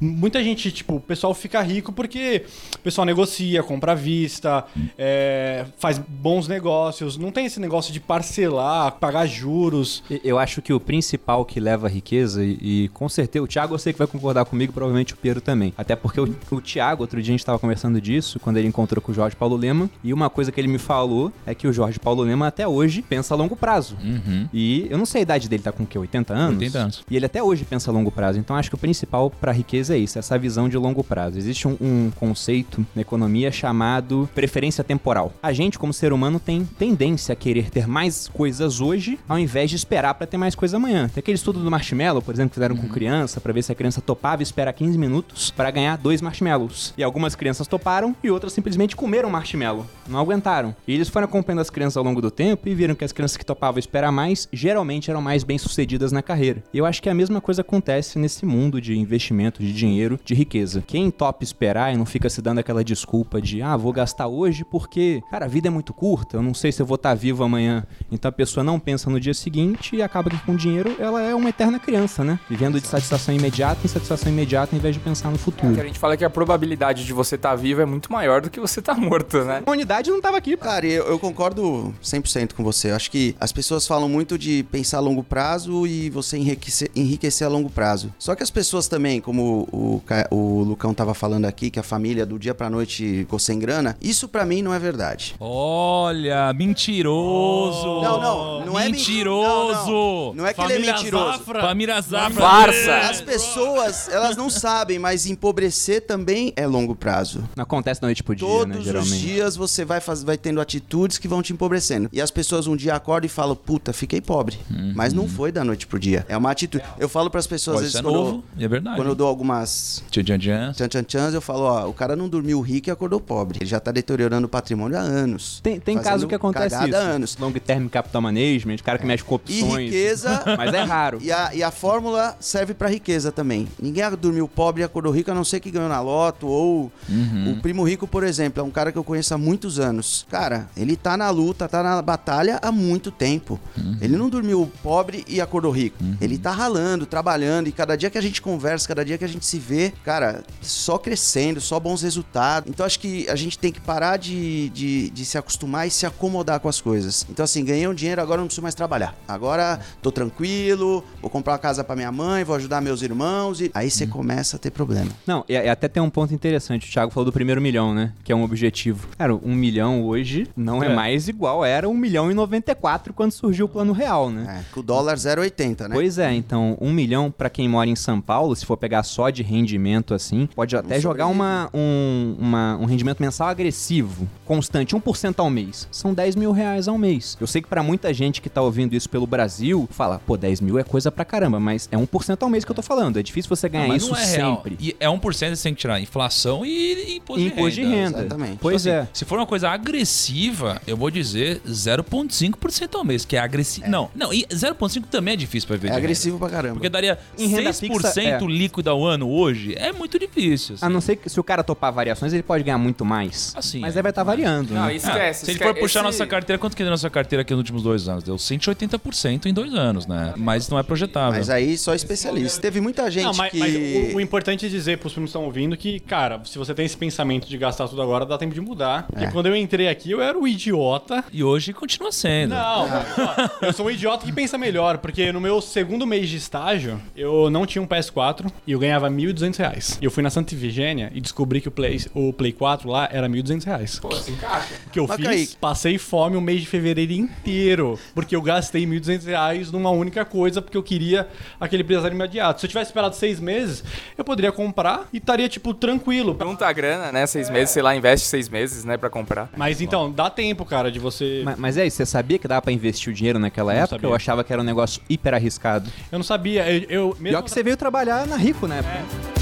Muita gente, tipo, o pessoal fica rico porque o pessoal negocia, compra à vista, é, faz bons negócios. Não tem esse negócio de parcelar, pagar juros. Eu acho que o principal que leva a riqueza, e, e com certeza o Thiago eu sei que vai concordar comigo, provavelmente o Piero também. Até porque o, o Thiago, outro dia a gente tava conversando disso, quando ele encontrou com o Jorge Paulo Lema, e uma coisa que ele me falou é que o Jorge Paulo Lema até hoje pensa a longo prazo. Uhum. E eu não sei a idade dele, tá com o quê? 80 anos? 80 anos. E ele até hoje pensa a longo prazo. Então acho que o principal pra riqueza é isso, essa visão de longo prazo. Existe um, um conceito na economia chamado preferência temporal. A gente, como ser humano, tem tendência a querer ter mais coisas hoje ao invés de esperar pra ter mais coisa amanhã. Tem aquele estudo do marshmallow, por exemplo, que fizeram com criança, pra ver se a criança topava esperar 15 minutos pra ganhar dois marshmallows. E algumas crianças toparam e outras simplesmente comeram marshmallow. Não aguentaram. E eles foram acompanhando as crianças ao longo do tempo e viram que as crianças que topavam esperar mais, geralmente eram mais bem-sucedidas na carreira. E eu acho que a mesma coisa acontece nesse mundo de investimento, de dinheiro, de riqueza. Quem topa esperar e não fica se dando aquela desculpa de, ah, vou gastar hoje porque, cara, a vida é muito curta, eu não sei se eu vou estar vivo amanhã. Então a pessoa não pensa no dia seguinte e acaba que com dinheiro ela é uma eterna criança, né? Vivendo de satisfação imediata em satisfação imediata em vez de pensar no futuro. Que a gente fala que a probabilidade de você estar vivo é muito maior do que você estar morto, né? A humanidade não tava aqui. Cara, eu, eu concordo 100% com você. Eu acho que as pessoas falam muito de pensar a longo prazo e você enriquecer, enriquecer a longo prazo. Só que as pessoas também, como o, o Lucão tava falando aqui, que a família do dia pra noite ficou sem grana, isso pra mim não é verdade. Olha, mentiroso. Não, não, não é menti- mentiroso. Não, não. Não é que ele é Família mentiroso. Zafra. Família Zafra. Farsa. As pessoas, elas não sabem, mas empobrecer também é longo prazo. Não acontece da noite pro dia, Todos né, os geralmente. dias você vai, faz, vai tendo atitudes que vão te empobrecendo. E as pessoas um dia acordam e falam, puta, fiquei pobre. Mas não foi da noite pro dia. É uma atitude. Eu falo pras pessoas, Pode às vezes, quando, novo, e é verdade. quando eu dou algumas Tchan, tchan, tchan. tchan tchan tchans, eu falo, ó, o cara não dormiu rico e acordou pobre. Ele já tá deteriorando o patrimônio há anos. Tem, tem caso que acontece isso. há anos. Long term capital management, cara que mexe com E opções. riqueza. Mas é [LAUGHS] raro. E a, e a fórmula serve pra riqueza também. Ninguém dormiu pobre e acordou rico, a não ser que ganhou na loto ou Uhum. o primo rico, por exemplo, é um cara que eu conheço há muitos anos. Cara, ele tá na luta, tá na batalha há muito tempo. Uhum. Ele não dormiu pobre e acordou rico. Ele tá ralando, trabalhando e cada dia que a gente conversa, cada dia que a gente se vê, cara, só crescendo, só bons resultados. Então acho que a gente tem que parar de, de, de se acostumar e se acomodar com as coisas. Então assim, ganhei um dinheiro, agora eu não preciso mais trabalhar. Agora tô tranquilo, vou comprar uma casa pra minha mãe, vou ajudar meus irmãos e aí você começa a ter problema. Não, e, até tem um ponto interessante. O Thiago falou do primeiro milhão, né? Que é um objetivo. Cara, um milhão hoje não é, É. mais igual era um milhão e 94 quando surgiu o plano real, né? É, com o dólar 0,80, né? Pois é, então, um milhão pra quem mora em São Paulo, se for pegar só de rendimento assim, pode até jogar uma, um, uma- um rendimento mensal agressivo, constante, 1% ao mês. São 10 mil reais ao mês. Eu sei que pra muita gente que tá ouvindo isso pelo Brasil, fala, pô, 10 mil é coisa pra caramba, mas é 1% ao mês que eu tô falando. É difícil você ganhar Não, mas isso não é real. sempre. E é 1% você tem que tirar inflação e, e imposto, E imposto de renda. exatamente. Pois é. assim, Se for uma coisa agressiva, eu vou dizer 0,5% ao mês, que é agressivo. Não, não, e 0,5% também é difícil pra viver. É de renda. agressivo pra caramba. Porque daria Em renda 6% fixa, é. líquido ao ano hoje. É muito difícil. assim. A não ser que se o cara topar variações, ele pode ganhar muito mais. Assim, mas é. aí vai estar variando, Não, né? esquece. Se ele esquece. for puxar Esse- nossa carteira, quanto que deu nossa carteira aqui nos últimos dois anos? Deu 180% em dois anos, né? Mas não é projetável. Mas aí só especialista. Teve muita gente Não, mas, que. mas o, o importante é dizer pros primos que estão ouvindo que, cara, se você tem esse pensamento de gastar tudo agora, dá tempo de mudar. Porque É. quando eu entrei aqui, eu era o idiota. E hoje continua sendo. Não, [LAUGHS] mas, ó, eu sou um idiota que pensa melhor, porque no meu segundo mês de estágio, eu não tinha um PS4 e eu ganhava 1.200 reais. E eu fui na Santa Ifigênia e descobri que o Play, o Play 4 lá era 1.200 reais. Pô, se encaixa. O que eu Mas, fiz? Kaique- Passei fome o mês de fevereiro inteiro, porque eu gastei 1.200 reais numa única coisa, porque eu queria aquele empresário imediato. Se eu tivesse esperado seis meses, eu poderia comprar e estaria, tipo, tranquilo. Junta a grana, né? Seis meses, sei lá, investe seis meses, né, pra comprar. Mas então, dá tempo, cara, de você... Mas, mas é isso, você sabia que dava pra investir o dinheiro naquela Não época? sabia. Eu achava que era um negócio hiper arriscado. Eu não sabia, eu... eu mesmo Pior que você veio trabalhar na Rico na época.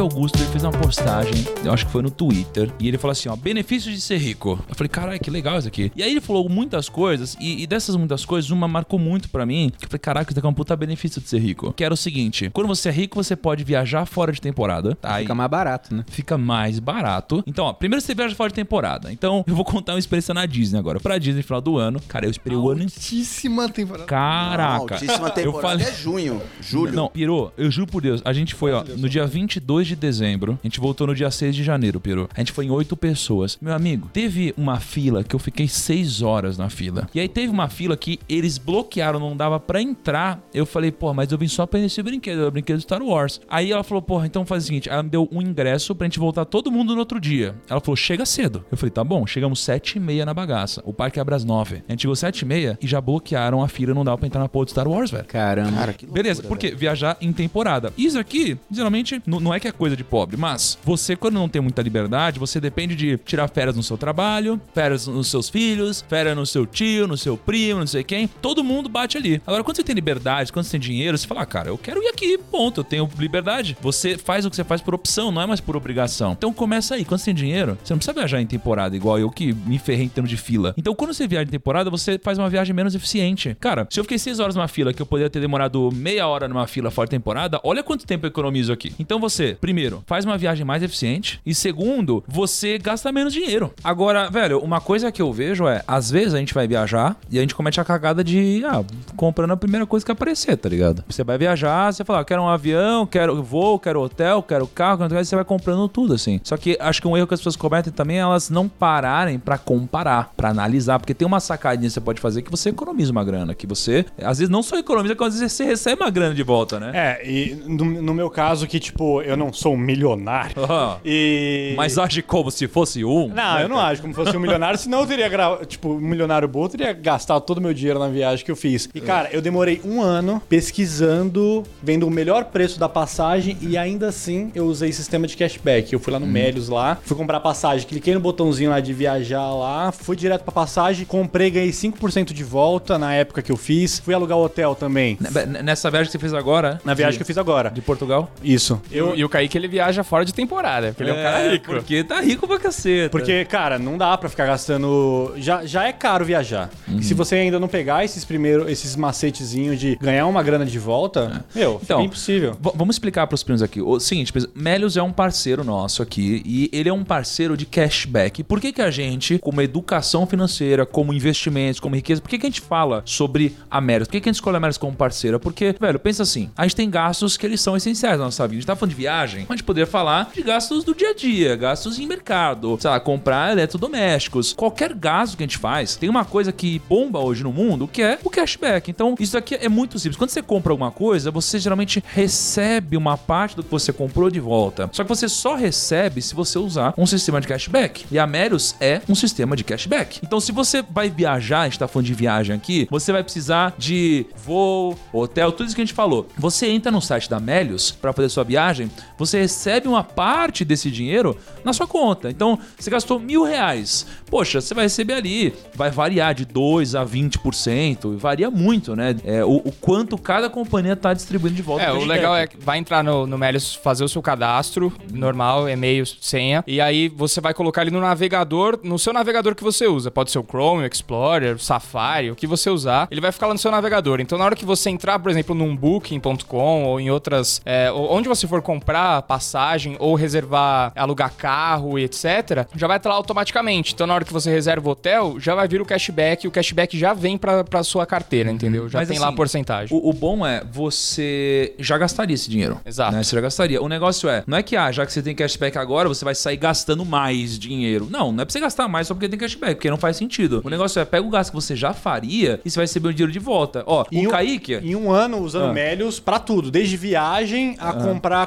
Flávio Augusto ele fez uma postagem, eu acho que foi no Twitter, e ele falou assim: ó, benefícios de ser rico. Eu falei, caralho, que legal isso aqui. E aí ele falou muitas coisas, e, e dessas muitas coisas, uma marcou muito pra mim, que eu falei, caraca, isso daqui é um puta benefício de ser rico. Que era o seguinte: quando você é rico, você pode viajar fora de temporada. Tá? Fica mais barato, né? fica mais barato. Então, ó, primeiro você viaja fora de temporada. Então, [LAUGHS] eu vou contar uma experiência na Disney agora. Pra Disney, final do ano. Cara, eu esperei o ano. Altíssima temporada. Caraca. Altíssima eu temporada falei. é junho. Julho. Não, pirou, eu juro por Deus. A gente foi, ó, no dia 22 2 de dezembro. A gente voltou no dia 6 de janeiro, Peru. A gente foi em oito pessoas. Meu amigo, teve uma fila que eu fiquei seis horas na fila. E aí teve uma fila que eles bloquearam, não dava pra entrar. Eu falei, pô, mas eu vim só pra esse brinquedo, é o brinquedo Star Wars. Aí ela falou, porra, então faz o seguinte, ela me deu um ingresso pra gente voltar todo mundo no outro dia. Ela falou, chega cedo. Eu falei, tá bom, chegamos sete e meia na bagaça. O parque abre às nove. A gente chegou sete e meia e já bloquearam a fila, não dava pra entrar na porra de Star Wars, velho. Caramba. Cara, que loucura, Beleza, porque velho. viajar em temporada. Isso aqui, geralmente, não é que é coisa de pobre, mas você, quando não tem muita liberdade, você depende de tirar férias no seu trabalho, férias nos seus filhos, férias no seu tio, no seu primo, não sei quem. Todo mundo bate ali. Agora, quando você tem liberdade, quando você tem dinheiro, você fala, ah, cara, eu quero ir aqui, ponto, eu tenho liberdade. Você faz o que você faz por opção, não é mais por obrigação. Então começa aí. Quando você tem dinheiro, você não precisa viajar em temporada, igual eu que me ferrei em termos de fila. Então, quando você viaja em temporada, você faz uma viagem menos eficiente. Cara, se eu fiquei seis horas numa fila, que eu poderia ter demorado meia hora numa fila fora temporada, olha quanto tempo eu economizo aqui. Então você, primeiro, faz uma viagem mais eficiente. E segundo, você gasta menos dinheiro. Agora, velho, uma coisa que eu vejo é, às vezes a gente vai viajar e a gente comete a cagada de, ah, comprando a primeira coisa que aparecer, tá ligado? Você vai viajar, você fala, ah, quero um avião, quero voo, quero hotel, quero carro, você vai comprando tudo, assim. Só que acho que um erro que as pessoas cometem também é elas não pararem pra comparar, pra analisar, porque tem uma sacadinha que você pode fazer que você economiza uma grana, que você, às vezes, não só economiza, como às vezes você recebe uma grana de volta, né? É, e no, no meu caso, que, tipo, eu não sou um milionário. Ah, E. Mas age como se fosse um. Não, eu não acho como se fosse um milionário, senão eu teria, gra... tipo, um milionário bom, eu teria gastado todo o meu dinheiro na viagem que eu fiz. E, cara, eu demorei um ano pesquisando, vendo o melhor preço da passagem e ainda assim eu usei sistema de cashback. Eu fui lá no Melios lá, fui comprar passagem, cliquei no botãozinho lá de viajar lá, fui direto pra passagem, comprei, ganhei 5% de volta na época que eu fiz. Fui alugar o hotel também, Nessa viagem que você fez agora? na viagem de, que eu fiz agora. De Portugal? Isso. Eu, e o Kaique, ele viaja fora de temporada, porque ele é um cara rico. Porque tá rico pra caceta. Porque, cara, não dá pra ficar gastando. Já, já é caro viajar. E se você ainda não pegar esses primeiros, esses macetezinhos de ganhar uma grana de volta, meu, fica Então, impossível. V- vamos explicar pros primos aqui. O seguinte, Melios é um parceiro nosso aqui e ele é um parceiro de cashback. Por que, que a gente, como educação financeira, como investimentos, como riqueza, por que, que a gente fala sobre a Melios? Por que, que a gente escolhe a Melios como parceira? Porque, velho, pensa assim, a gente tem gastos que eles são essenciais na nossa vida. A gente tá falando de viagem, a gente poderia falar de gastos do dia a dia, gastos em mercado, sei lá, comprar eletrodomésticos. Qualquer gasto que a gente faz, tem uma coisa que bomba hoje no mundo, que é o cashback. Então, isso aqui é muito simples. Quando você compra alguma coisa, você geralmente recebe uma parte do que você comprou de volta. Só que você só recebe se você usar um sistema de cashback. E a Melius é um sistema de cashback. Então, se você vai viajar, a gente tá falando de viagem aqui, você vai precisar de voo, hotel, tudo isso que a gente falou. Você entra no site da Melius para fazer sua viagem, você recebe uma parte desse dinheiro na sua conta. Então, você gastou mil reais. Poxa, você vai receber ali, vai variar de 2 a 20%, varia muito, né? É, o, o quanto cada companhia tá distribuindo de volta. É, o legal é que vai entrar no, no Melios, fazer o seu cadastro normal, e-mail, senha, e aí você vai colocar ele no navegador, no seu navegador que você usa. Pode ser o Chrome, o Explorer, o Safari, o que você usar, ele vai ficar lá no seu navegador. Então, na hora que você entrar, por exemplo, num Booking.com ou em outras. é, onde você for comprar passagem ou reservar, alugar carro e etc., já vai estar lá automaticamente. Então, na hora que você reserva o hotel, já vai vir o cashback e o cashback já vem pra, pra sua carteira, entendeu? Já Mas, tem lá a assim, porcentagem. O, o bom é, você já gastaria esse dinheiro. Exato. né? Você já gastaria. O negócio é, não é que, ah, já que você tem cashback agora, você vai sair gastando mais dinheiro. Não, não é pra você gastar mais só porque tem cashback, porque não faz sentido. O negócio é, pega o gasto que você já faria e você vai receber o dinheiro de volta. Ó, Em o um- Kaique... Em um ano usando Ah. Melios pra tudo, desde viagem a comprar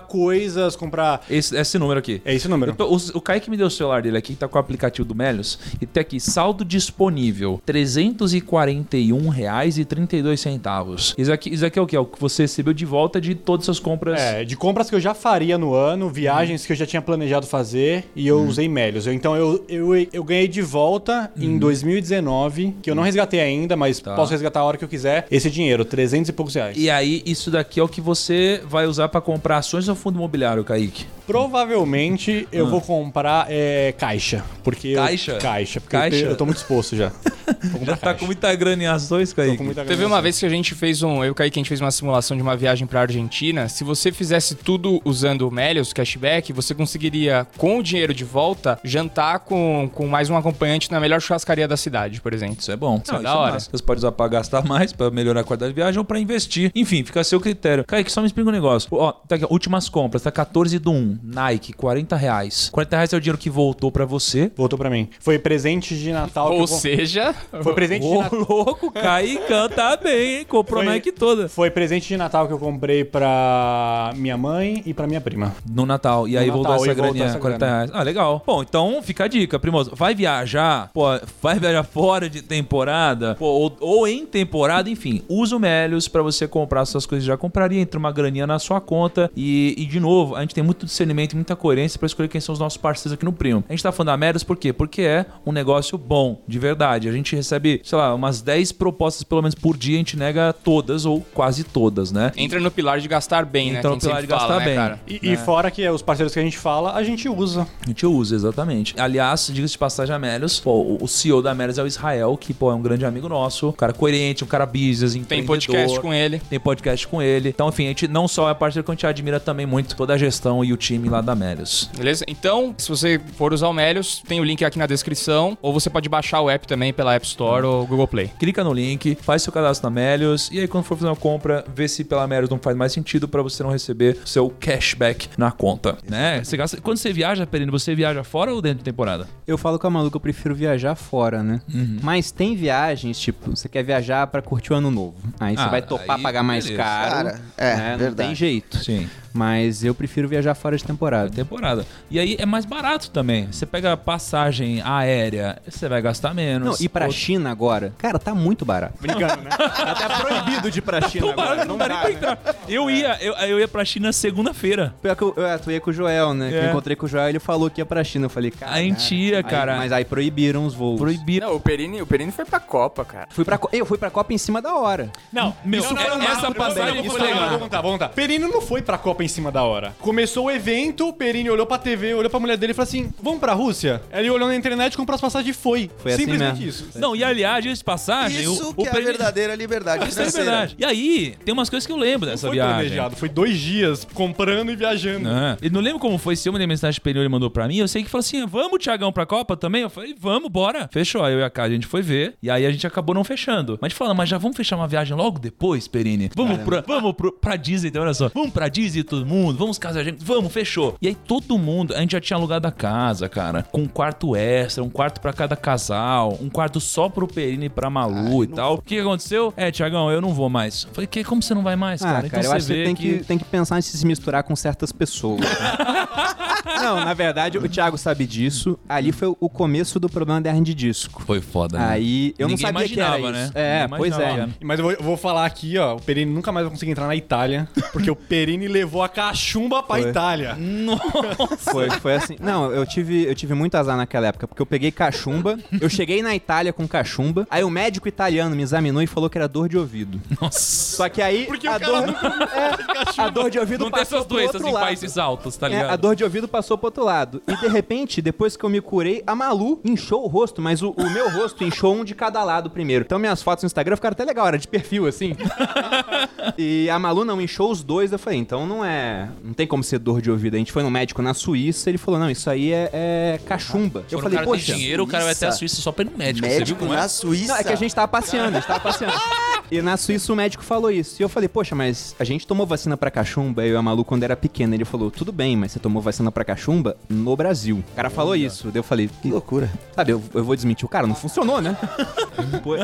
coisas, comprar. Esse, esse número aqui. É esse número. Tô- o, o Kaique me deu o celular dele aqui, que tá com o aplicativo do Melios, e tem aqui, saldo disponível, R$ 341,32. Isso aqui, isso aqui é o que? É o que você recebeu de volta de todas as compras. É, de compras que eu já faria no ano, viagens que eu já tinha planejado fazer e eu usei Melios. Então eu, eu, eu ganhei de volta em 2019, que eu não resgatei ainda, mas Tá. posso resgatar a hora que eu quiser, esse dinheiro, 300 e poucos reais. E aí, isso daqui é o que você vai usar pra comprar ações ou fundo imobiliário, Kaique? Provavelmente eu vou comprar é, caixa. Porque eu- Ah. Caixa? caixa. Porque Caixa? Eu, te- eu tô muito exposto já. [LAUGHS] Vou comprar Já tá caixa. com muita grana em ações, Kaique? com muita Teve grana uma vez que a gente fez um. Eu e o Kaique, a gente fez uma simulação de uma viagem pra Argentina. Se você fizesse tudo usando o Melios cashback, você conseguiria, com o dinheiro de volta, jantar com, com mais um acompanhante na melhor churrascaria da cidade, por exemplo. Isso é bom. Isso é da hora. massa. Você pode usar pra gastar mais, pra melhorar a qualidade de viagem ou pra investir. Enfim, fica a seu critério. Kaique, só me explica um negócio. Ó, tá aqui, ó, últimas compras, tá 14 do 1. um Nike, 40 reais. 40 reais é o dinheiro que voltou pra você. Voltou pra mim. Foi presente de Natal. que Ou seja, Foi presente de Ô, Natal. louco, cai canta bem, hein? Comprou a Foi- Nike toda. Foi presente de Natal que eu comprei pra minha mãe e pra minha prima. No Natal. E aí No voltou Natal, essa voltou graninha, essa 40 grana. reais. Ah, legal. Bom, então fica a dica, primoso. Vai viajar, pô, vai viajar fora de temporada, pô, ou, ou em temporada, enfim. Usa o Melios pra você comprar suas coisas que já compraria, entra uma graninha na sua conta. E, e, de novo, a gente tem muito discernimento e muita coerência pra escolher quem são os nossos parceiros aqui no Primo. A gente tá falando da Melios por quê? Porque é um negócio bom, de verdade. A gente recebe, sei lá, umas 10 propostas pelo menos por dia, a gente nega todas ou quase todas, né? entra no pilar de gastar bem, né? Entra no a pilar de gastar fala, né, bem. cara? E, e fora que os parceiros que a gente fala, a gente usa. A gente usa, exatamente. Aliás, diga-se de passagem, Amélios, pô, o- CEO da Amélios é o Israel, que, pô, é um grande amigo nosso, um cara coerente, um cara business, Tem podcast com ele. Tem podcast com ele. Então, enfim, a gente não só é parceiro, que a gente admira também muito toda a gestão e o time lá da Amélios. Beleza? Então, se você for usar o Melios, tem o link aqui na descrição. Ou você pode baixar o app também pela App Store ou Google Play. Clica no link, faz seu cadastro na Amélios e aí quando for fazer uma compra, vê se pela Amélios não faz mais sentido pra você não receber seu cashback na conta, né? Você gasta... Quando você viaja, Perino, você viaja fora ou dentro de temporada? Eu falo com a maluca, eu prefiro viajar fora, né? Mas tem viagens, tipo, você quer viajar pra curtir o ano novo. Aí você Ah, vai topar aí, pagar mais beleza. caro. Cara, é, né? Não verdade. tem jeito. Sim. Mas eu prefiro viajar fora de temporada. temporada. E aí é mais barato também. Você pega passagem aérea, você vai gastar menos. Não, e pra Ou- China agora? Cara, tá muito barato. Brincando, né? [LAUGHS] Tá até proibido de ir pra China Não, agora. não dá nem pra entrar. Eu ia, eu, eu ia pra China segunda-feira. Pior que eu, eu, tu ia com o Joel, né? Que É. eu encontrei com o Joel, ele falou que ia pra China. Eu falei, cara. A gente ia, aí- cara. mas aí proibiram os voos. Proibido. Não, o Perini, o Perini foi pra Copa, cara. Fui pra, eu fui pra Copa em cima da hora. Não, Meu, isso é- foi uma- essa eu vou- passagem eu foi legal. Vamos contar, vamos contar. Perino não foi pra Copa em cima da hora. Começou o evento, o Perini olhou pra TV, olhou pra mulher dele e falou assim: vamos pra Rússia? Ele olhou na internet, comprou as passagens e foi. Foi assim Simplesmente mesmo. isso. Não, e aliás, dias de passagem. Isso o, que o é a Perini- verdadeira liberdade Isso é financeira. verdade. E aí, tem umas coisas que eu lembro dessa foi viagem. planejado, foi dois dias comprando e viajando. É. E não lembro como foi, se eu mandei mensagem pro ele mandou pra mim, eu sei que falou assim, vamos, Tiagão, pra Copa também? Eu falei, vamos, bora. Fechou, aí eu e a Kai, a gente foi ver, e aí a gente acabou não fechando. Mas a gente falou, mas já vamos fechar uma viagem logo depois, Perini? Vamos, pra, vamos pro, pra Disney, então, olha só. Vamos pra Disney todo mundo, vamos casar gente, vamos, fechou. E aí todo mundo, a gente já tinha alugado a casa, cara, com um quarto extra, um quarto pra cada casal, um quarto só pro Perini e pra Malu e tal. O que que aconteceu? É, Tiagão, eu não vou mais. Falei, que, como você não vai mais, Ah, cara? cara, eu acho que você tem que... tem que pensar em se misturar com certas pessoas. [LAUGHS] Não, na verdade, o Thiago sabe disso. Ali foi o começo do problema da hernia de disco. Foi foda, né? Aí eu Ninguém não sabia que era imaginava, isso. né? É, Ninguém pois imaginava, é. né? Mas eu vou, eu vou falar aqui, ó, o Perini nunca mais vai conseguir entrar na Itália, porque o Perini levou a cachumba pra Foi. Itália. Foi, foi assim. Não, eu tive, eu tive muito azar naquela época, porque eu peguei cachumba, eu cheguei na Itália com cachumba, aí o médico italiano me examinou e falou que era dor de ouvido. Nossa. Só que aí Porque a dor, nunca é, a dor de ouvido Não tem passou essas pro doenças outro em lado. países altos, tá É, ligado? a dor de ouvido passou pro outro lado. E de repente, depois que eu me curei, a Malu inchou o rosto, mas o, o meu rosto inchou um de cada lado primeiro. Então minhas fotos no Instagram ficaram até legal, era de perfil assim. [LAUGHS] e a Malu não inchou os dois. Eu falei, então não é. Não tem como ser dor de ouvido. A gente foi no médico na Suíça, ele falou, não, isso aí é, é cachumba. Eu falei, o cara poxa. tem dinheiro, o cara vai até a Suíça só pra ir no médico. você viu Médico como é? na Suíça. Não, é que a gente tava passeando, a gente tava passeando. E na Suíça o médico falou isso. E eu falei, poxa, mas a gente tomou vacina pra cachumba, eu e a Malu, quando era pequena. Ele falou, tudo bem, mas você tomou vacina pra cachumba no Brasil. O cara falou isso. Daí eu falei, Que loucura. sabe, eu, eu vou desmentir o cara, não funcionou, né? [LAUGHS]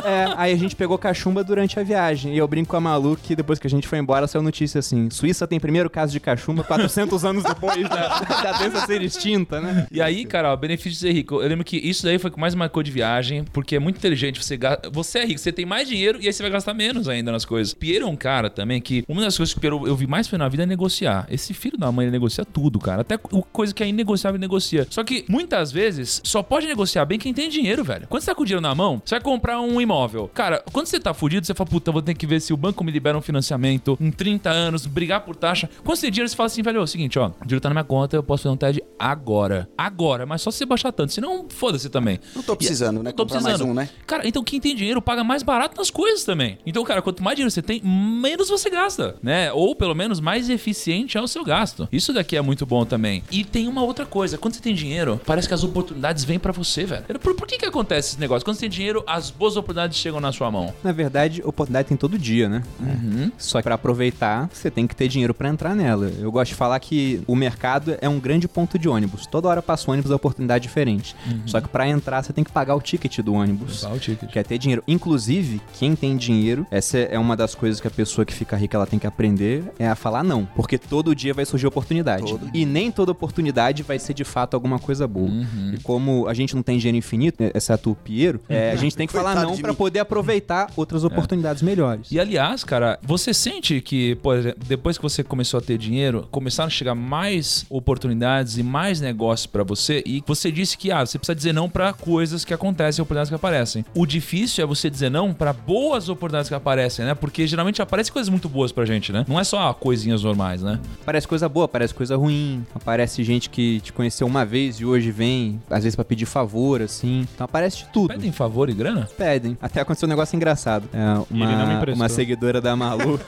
É, aí a gente pegou cachumba durante a viagem. E eu brinco com a Malu que depois que a gente foi embora, saiu notícia assim: Suíça tem primeiro caso de cachumba 400 anos depois da, [LAUGHS] da doença ser extinta, né? E aí, cara, o benefício de ser rico. Eu lembro que isso daí foi o que mais marcou de viagem, porque é muito inteligente. Você, ga- você é rico, você tem mais dinheiro e aí você vai gastar menos ainda nas coisas. Piero é um cara também que. Uma das coisas que Piero eu vi mais foi na vida é negociar. Esse filho da mãe negocia tudo, cara. Até coisa que é inegociável negocia. Só que muitas vezes só pode negociar bem quem tem dinheiro, velho. Quando você tá com dinheiro na mão, você vai comprar um imóvel. Cara, quando você tá fudido, você fala, puta, vou ter que ver se o banco me libera um financiamento em 30 anos, brigar por taxa. Quando você tem dinheiro, você fala assim, velho, é o seguinte, ó, o dinheiro tá na minha conta, eu posso fazer um TED agora. Agora, mas só se você baixar tanto. Senão, foda-se também. Não tô precisando, né? Não tô Comprar precisando. mais um, né? Cara, então quem tem dinheiro paga mais barato nas coisas também. Então, cara, quanto mais dinheiro você tem, menos você gasta, né? Ou pelo menos mais eficiente é o seu gasto. Isso daqui é muito bom também. E tem uma outra coisa, quando você tem dinheiro, parece que as oportunidades vêm pra você, velho. Por, por que que acontece esse negócio? Quando você tem dinheiro, as boas oportunidades chegam na sua mão. Na verdade, oportunidade tem todo dia, né? Uhum. Só que pra aproveitar, você tem que ter dinheiro pra entrar nela. Eu gosto de falar que o mercado é um grande ponto de ônibus. Toda hora passa um ônibus é oportunidade diferente. Só que pra entrar, você tem que pagar o ticket do ônibus. Usar o ticket. Quer ter dinheiro. Inclusive, quem tem dinheiro, essa é uma das coisas que a pessoa que fica rica ela tem que aprender, é a falar não. Porque todo dia vai surgir oportunidade. Todo E nem toda oportunidade vai ser de fato alguma coisa boa. Uhum. E como a gente não tem dinheiro infinito, né, exceto o Piero, é, a gente tem que [LAUGHS] falar não mim. poder aproveitar outras oportunidades melhores. E aliás, cara, você sente que, por exemplo, depois que você começou a ter dinheiro, começaram a chegar mais oportunidades e mais negócios pra você e você disse que ah, você precisa dizer não pra coisas que acontecem, oportunidades que aparecem. O difícil é você dizer não pra boas oportunidades que aparecem, né? Porque geralmente aparecem coisas muito boas pra gente, né? Não é só coisinhas normais, né? Parece coisa boa, parece coisa ruim. Aparece gente que te conheceu uma vez e hoje vem, às vezes pra pedir favor, assim. Então aparece de tudo. Pedem favor e grana? Pedem. Até aconteceu um negócio engraçado. É, uma, uma seguidora da Malu,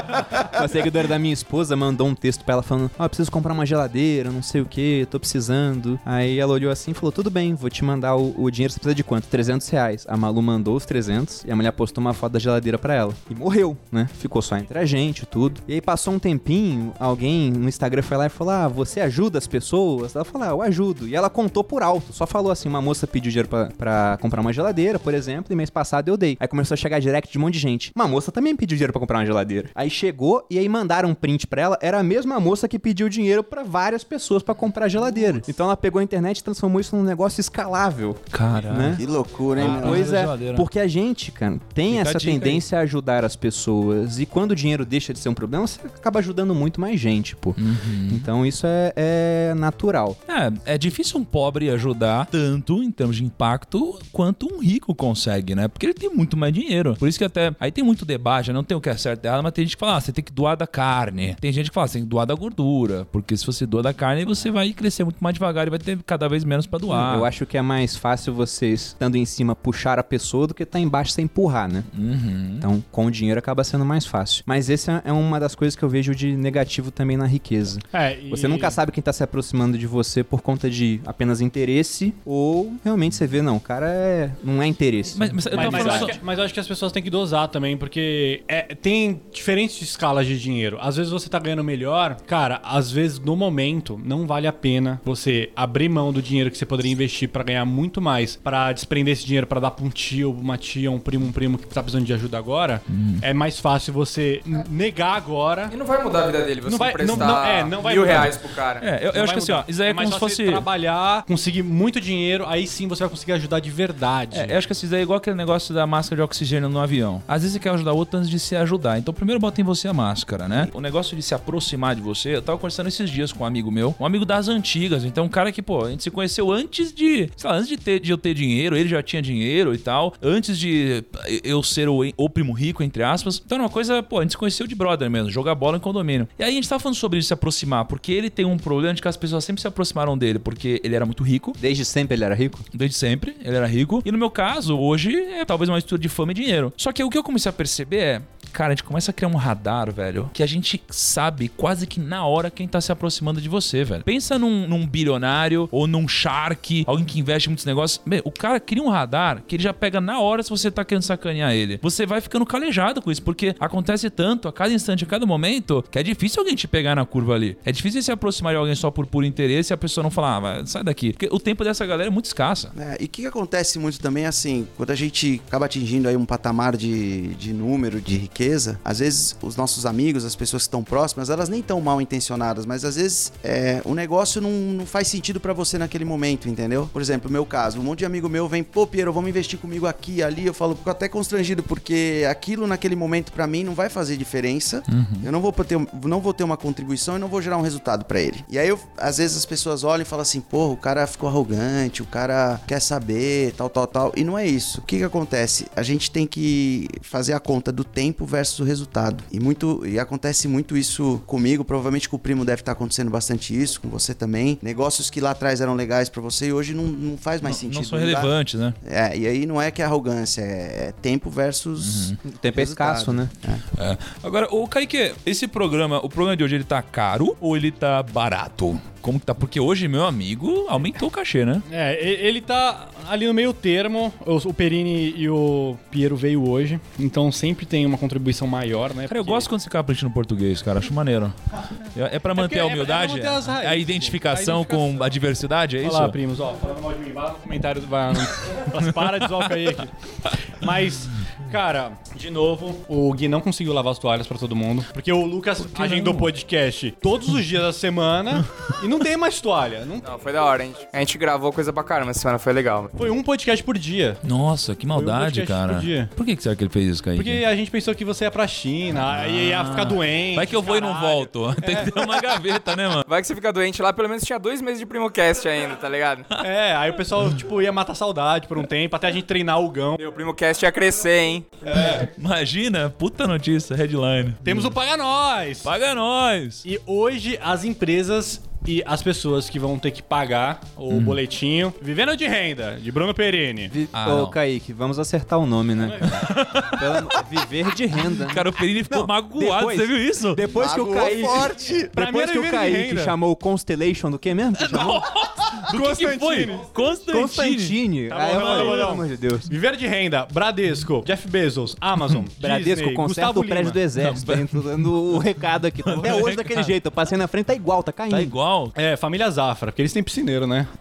[LAUGHS] uma seguidora da minha esposa mandou um texto pra ela falando: Ó, eu preciso comprar uma geladeira, não sei o que, tô precisando. Aí ela olhou assim e falou: Tudo bem, vou te mandar o, o dinheiro. Você precisa de quanto? 300 reais. A Malu mandou os 300 e a mulher postou uma foto da geladeira pra ela. E morreu, né? Ficou só entre a gente, tudo. E aí passou um tempinho, alguém no Instagram foi lá e falou: Ah, você ajuda as pessoas? Ela falou: Ah, eu ajudo. E ela contou por alto, só falou assim: uma moça pediu dinheiro pra, pra comprar uma geladeira, por exemplo, e mês passado eu dei. Aí começou a chegar direct de um monte de gente. Uma moça também pediu dinheiro pra comprar uma geladeira. Aí chegou e aí mandaram um print pra ela. Era a mesma moça que pediu dinheiro pra várias pessoas pra comprar geladeira. Então ela pegou a internet e transformou isso num negócio escalável. Caralho. Né? Que loucura, hein, Ah? Pois é, geladeira. porque a gente, cara, tem Fica a essa dica aí. tendência a ajudar as pessoas. E quando o dinheiro deixa de ser um problema, você acaba ajudando muito mais gente, pô. Uhum. Então isso é, é natural. É, é difícil um pobre ajudar tanto em termos de impacto quanto um rico consegue, né? Porque ele tem muito mais dinheiro. Por isso que até. Aí tem muito debate, não tem o que é certo e errado, mas tem gente que fala, ah, você tem que doar da carne. Tem gente que fala, tem que doar da gordura. Porque se você doar da carne, você vai crescer muito mais devagar e vai ter cada vez menos pra doar. Eu acho que é mais fácil vocês, estando em cima, puxar a pessoa do que estar embaixo sem empurrar, né? Uhum. Então, com o dinheiro acaba sendo mais fácil. Mas esse é uma das coisas que eu vejo de negativo também na riqueza. É, e- Você nunca sabe quem tá se aproximando de você por conta de apenas interesse ou realmente você vê, não, o cara é... não é interesse. Mas, mas eu Mas, mas só- que, mas eu acho que as pessoas têm que dosar também, porque é, tem diferentes escalas de dinheiro. Às vezes você tá ganhando melhor, cara, às vezes no momento não vale a pena você abrir mão do dinheiro que você poderia investir pra ganhar muito mais, pra desprender esse dinheiro pra dar pra um tio, uma tia, um primo, um primo que tá precisando de ajuda agora. Uhum. É mais fácil você n- negar agora. E não vai mudar a vida dele, você Não vai- emprestar não- não- é, não vai mil mudar. reais pro cara. É, eu, eu acho que assim, ó, mudar. isso aí é, mais como se fosse. trabalhar, conseguir muito dinheiro, aí sim você vai conseguir ajudar de verdade. É, eu acho que isso daí é igual aquele negócio da máscara de oxigênio no avião. Às vezes você quer ajudar o outro antes de se ajudar. Então primeiro bota em você a máscara, né? O negócio de se aproximar de você, eu tava conversando esses dias com um amigo meu, um amigo das antigas. Então um cara que, pô, a gente se conheceu antes de, sei lá, antes de, ter, de eu ter dinheiro, ele já tinha dinheiro e tal. Antes de eu ser o, o primo rico, entre aspas. Então era uma coisa, pô, a gente se conheceu de brother mesmo, jogar bola em condomínio. E aí a gente tava falando sobre se aproximar, porque ele tem um problema de que as pessoas sempre se aproximaram dele, porque ele era muito rico. Desde sempre ele era rico? Desde sempre, ele era rico. E no meu caso, hoje, é talvez uma mistura de fama e dinheiro. Só que o que eu comecei a perceber é. Cara, a gente começa a criar um radar, velho, que a gente sabe quase que na hora quem tá se aproximando de você, velho. Pensa num, num bilionário ou num shark, alguém que investe muitos negócios. Meu, o cara cria um radar que ele já pega na hora se você tá querendo sacanear ele. Você vai ficando calejado com isso, porque acontece tanto a cada instante, a cada momento, que é difícil alguém te pegar na curva ali. É difícil se aproximar de alguém só por puro interesse e a pessoa não falar, ah, vai, sai daqui. Porque o tempo dessa galera é muito escassa. É, e o que, que acontece muito também, assim, quando a gente acaba atingindo aí um patamar de, de número, de riqueza, às vezes os nossos amigos, as pessoas que estão próximas, elas nem tão mal intencionadas, mas às vezes é, o negócio não, não faz sentido pra você naquele momento, entendeu? Por exemplo, o meu caso, um monte de amigo meu vem, pô, Piero, vamos investir comigo aqui, ali, eu falo, fico até constrangido, porque aquilo naquele momento pra mim não vai fazer diferença, eu não vou ter, não vou ter uma contribuição e não vou gerar um resultado pra ele. E aí, eu, às vezes as pessoas olham e falam assim, pô, o cara ficou arrogante, o cara quer saber, tal, tal, tal. E não é isso. O que que acontece? A gente tem que fazer a conta do tempo versus o resultado. E muito e acontece muito isso comigo, provavelmente com o primo deve estar acontecendo bastante isso, com você também. Negócios que lá atrás eram legais pra você e hoje não, não faz mais sentido. Não são relevantes, né? É, e aí não é que é arrogância, é, é tempo versus. O tempo é escasso, né? É. Agora, o Kaique, esse programa, o programa de hoje, ele tá caro ou ele tá barato? Como que tá? Porque hoje, meu amigo, aumentou o cachê, né? É, ele tá ali no meio termo. O, o Perini e o Piero veio hoje, então sempre tem uma contribuição maior, né? Cara, eu porque- gosto quando você capricha no português, cara. Acho maneiro. É, é pra manter a é pra- humildade? é pra manter as raízes, a identificação a identificação. com a diversidade, é isso? Olha lá, primos, ó, falando mal de mim, vai lá no comentário, vai no... Para de zoar aí aqui. Mas, cara, de novo, o Gui não conseguiu lavar as toalhas pra todo mundo, porque o Lucas agendou podcast todos os dias da semana e não tem mais toalha. Não... Não, foi da hora. A gente, a gente gravou coisa pra caramba essa semana, foi legal. Foi um podcast por dia. Nossa, que maldade, podcast cara. por dia. Por que, que será que ele fez isso, Kaique? Porque a gente pensou que você ia pra China, aí ia ficar doente. Vai que eu vou e não caralho. volto. [LAUGHS] Tem que ter uma gaveta, né, mano? Vai que você fica doente lá, pelo menos tinha dois meses de Primocast ainda, tá ligado? É, aí o pessoal, tipo, ia matar saudade por um tempo, até a gente treinar o Gão. Meu Primocast ia crescer, hein? [LAUGHS] Imagina, puta notícia, headline. Temos o Paga Nós! Paga nós! E hoje as empresas e as pessoas que vão ter que pagar o boletinho Vivendo de Renda, de Bruno Perini. Vi... Ah, Ô, não. Kaique, vamos acertar o nome, né? [LAUGHS] Pelo- Viver de renda. né? Cara, o Perini ficou Não, magoado, depois- você viu isso? Depois que o Magoou Kaique... forte! Pra mim Depois que o Kaique chamou o Constellation do que mesmo? que chamou? Do que, que foi? Constantine. Constantine. Tá bom, tá bom, tá bom, pelo tá amor de Deus. Viver de Renda, Bradesco, Jeff Bezos, Amazon, [LAUGHS] Bradesco Disney, conserta Gustavo o prédio Lima. do exército. hein? Tô dando o recado aqui. Tá Até hoje daquele jeito. Eu passei na frente, tá igual, tá caindo. Tá igual. É, família Zafra, porque eles têm piscineiro, né? [LAUGHS]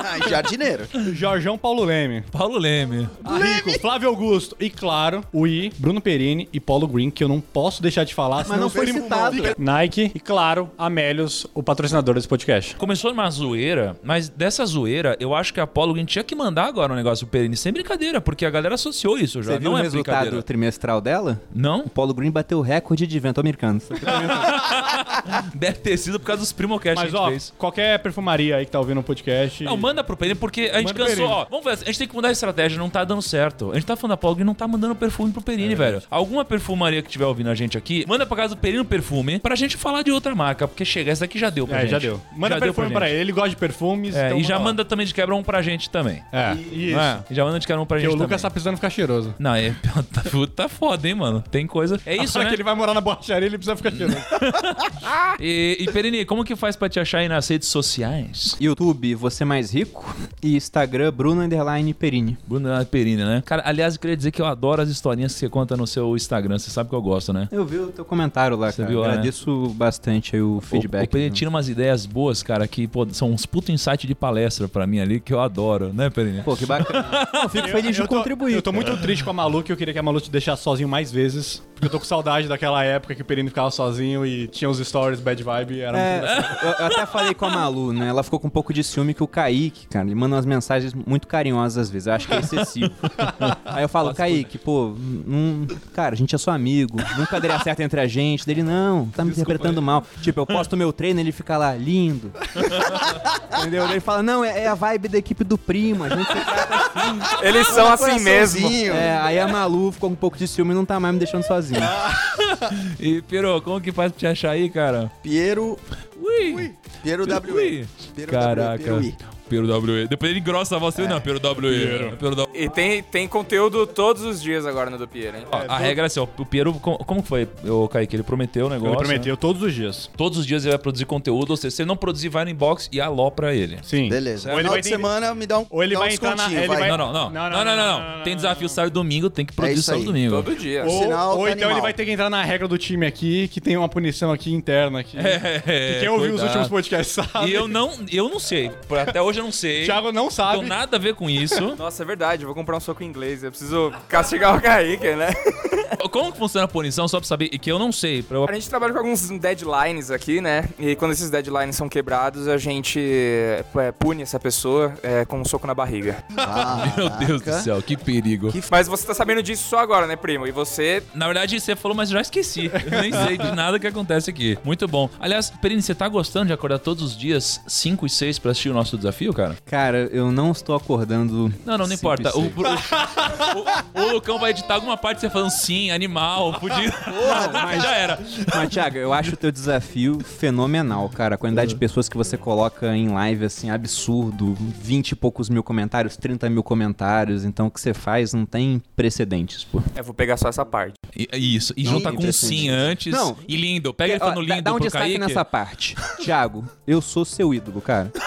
Ah, jardineiro. Jorjão Paulo Leme. Paulo Leme. Rico, Flávio Augusto. E claro, o I, Bruno Perini e Paulo Green, que eu não posso deixar de falar. senão não foi citado. Nike e, claro, Amélios, o patrocinador desse podcast. Começou numa zoeira, mas dessa zoeira, eu acho que a a gente tinha que mandar agora um negócio pro Perini, sem brincadeira, porque a galera associou isso já. Você viu não o é resultado trimestral dela? Não? O Paulo Green bateu o recorde de vento americano. [LAUGHS] Deve ter sido por causa dos primocast Mas, que gente ó, fez. qualquer perfumaria aí que tá ouvindo o podcast. Não, manda pro Perini, porque a gente cansou, ó. Vamos ver, a gente tem que mudar a estratégia, não tá dando certo. A gente tá falando da Apollo e não tá mandando perfume pro É Perini, velho. Alguma perfumaria que estiver ouvindo a gente aqui, manda pra casa do Perini um perfume pra gente falar de outra marca, porque chega, essa daqui já deu pra É, gente. já deu. Manda Já deu perfume pra, gente. ele, ele gosta de perfumes. É, então e já lá. manda também de quebra um pra gente também. É, isso. É? Já manda de quebra um pra Porque gente o Lucas tá precisando ficar cheiroso. Não, é, [LAUGHS] tá, tá foda, hein, mano. Tem coisa. É [LAUGHS] isso, né? que ele vai morar na borracharia, ele precisa ficar cheiroso. [LAUGHS] E, e Perini, como que faz pra te achar aí nas redes sociais? YouTube, Você Mais Rico. E Instagram, Bruno Underline Perini. Bruno Perini, né? Cara, aliás, eu queria dizer que eu adoro as historinhas que você conta no seu Instagram. Você sabe que eu gosto, né? Eu vi o teu comentário lá, Você cara. viu né? Agradeço bastante aí o O, feedback. o Perini tira umas ideias boas, cara, que pô, são uns puto insight de palestra pra mim ali, que eu adoro, né, Perini? Pô, que bacana. [LAUGHS] Eu fico feliz de eu tô, contribuir. Eu tô muito triste com a Malu, que eu queria que a Malu te deixasse sozinho mais vezes. Porque eu tô com saudade daquela época que o Perini ficava sozinho e tinha os stories bad vibe. e Era muito É, eu, eu até falei com a Malu, né? Ela ficou com um pouco de ciúme que o Kaique, cara, ele manda umas mensagens muito carinhosas às vezes. Eu acho que é excessivo. [LAUGHS] Aí eu falo, Kaique, pô, não, cara, a gente é só amigo. Nunca daria certo entre a gente. Dele, não, tá me interpretando mal. Tipo, eu posto meu treino ele fica lá, lindo. [LAUGHS] Entendeu? Daí Ele fala, não, é, é a vibe da equipe do primo. A gente se trata assim. Eles são assim mesmo. É, aí a Malu ficou com um pouco de ciúme e não tá mais me deixando sozinho. [LAUGHS] E, Pero, como que faz pra te achar aí, cara? Piero. Ui! Piero Ui. W. Piero Caraca. W, Piero I. Pero WE. Depois ele engrossa a voz, É. não, Pero WE. Pero W. E tem, tem conteúdo todos os dias agora no do Piero, hein? Ó, a regra é assim, ó, o Piero, como, como foi, o Kaique? Ele prometeu o negócio. Ele prometeu né? todos os dias. Todos os dias ele vai produzir conteúdo, ou seja, se ele não produzir, vai no inbox e alopra ele. Sim. Beleza. Ou ele vai de ter- semana me dá um Ou ele dá vai entrar na- ele vai. Não, não, não. Não, não, não. não. Tem desafio sábado e domingo, tem que produzir É isso sábado e domingo. Todo dia. Ou, Sinal ou tá então ele vai ter que entrar na regra do time aqui, que tem uma punição aqui interna. Aqui. [LAUGHS] É, que quem ouviu os últimos podcasts sabe. E eu não, eu não sei. Até hoje eu não sei. O Thiago não Não sabe. tem nada a ver com isso. [LAUGHS] Nossa, é verdade. eu Vou comprar um soco em inglês. Eu preciso castigar o Kaique, né? [LAUGHS] Como que funciona a punição, só pra saber, e que eu não sei. Pra. A gente trabalha com alguns deadlines aqui, né? E quando esses deadlines são quebrados, a gente é, pune essa pessoa é, com um soco na barriga. Ah, Meu Deus do céu, que perigo. Mas você tá sabendo disso só agora, né, primo? E você Na verdade, você falou, mas já esqueci. [LAUGHS] Eu nem sei de nada que acontece aqui. Muito bom. Aliás, Perini, você tá gostando de acordar todos os dias 5 e 6 pra assistir o nosso desafio, cara? Cara, eu não estou acordando. Não, não, não importa. O, o, o- o Lucão vai editar alguma parte você falando 5 ruim, animal, fudido. [LAUGHS] Já era. Mas, Thiago, eu acho o teu desafio fenomenal, cara. A quantidade de pessoas que você coloca em live, assim, absurdo. 20 e poucos mil comentários, 30 mil comentários. Então, o que você faz não tem precedentes, pô. É, vou pegar só essa parte. E- Isso. E junta com sim antes. Não. E lindo. Pega ele Ó, falando dá- lindo Dá um destaque Kaique. nessa parte. Thiago, eu sou seu ídolo, cara. [LAUGHS]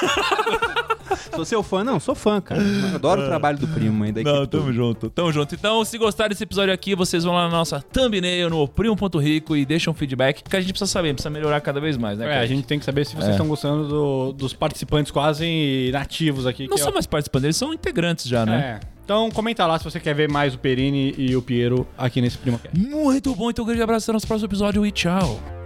sou seu fã? Não, sou fã, cara. Eu adoro o trabalho do primo aí da Não, equipe toda. tamo junto, tamo junto. Então, se gostaram desse episódio aqui, vocês vão lá na nossa thumbnail, no primo.rico e deixam um feedback, que a gente precisa saber, precisa melhorar cada vez mais, né, É, a gente tem que saber se vocês É. estão gostando do- dos participantes quase nativos aqui. Não que é são mais participantes, eles são integrantes já, né? É. Então comenta lá se você quer ver mais o Perini e o Piero aqui nesse Primocast. Muito bom, então um grande abraço até o nosso próximo episódio e tchau.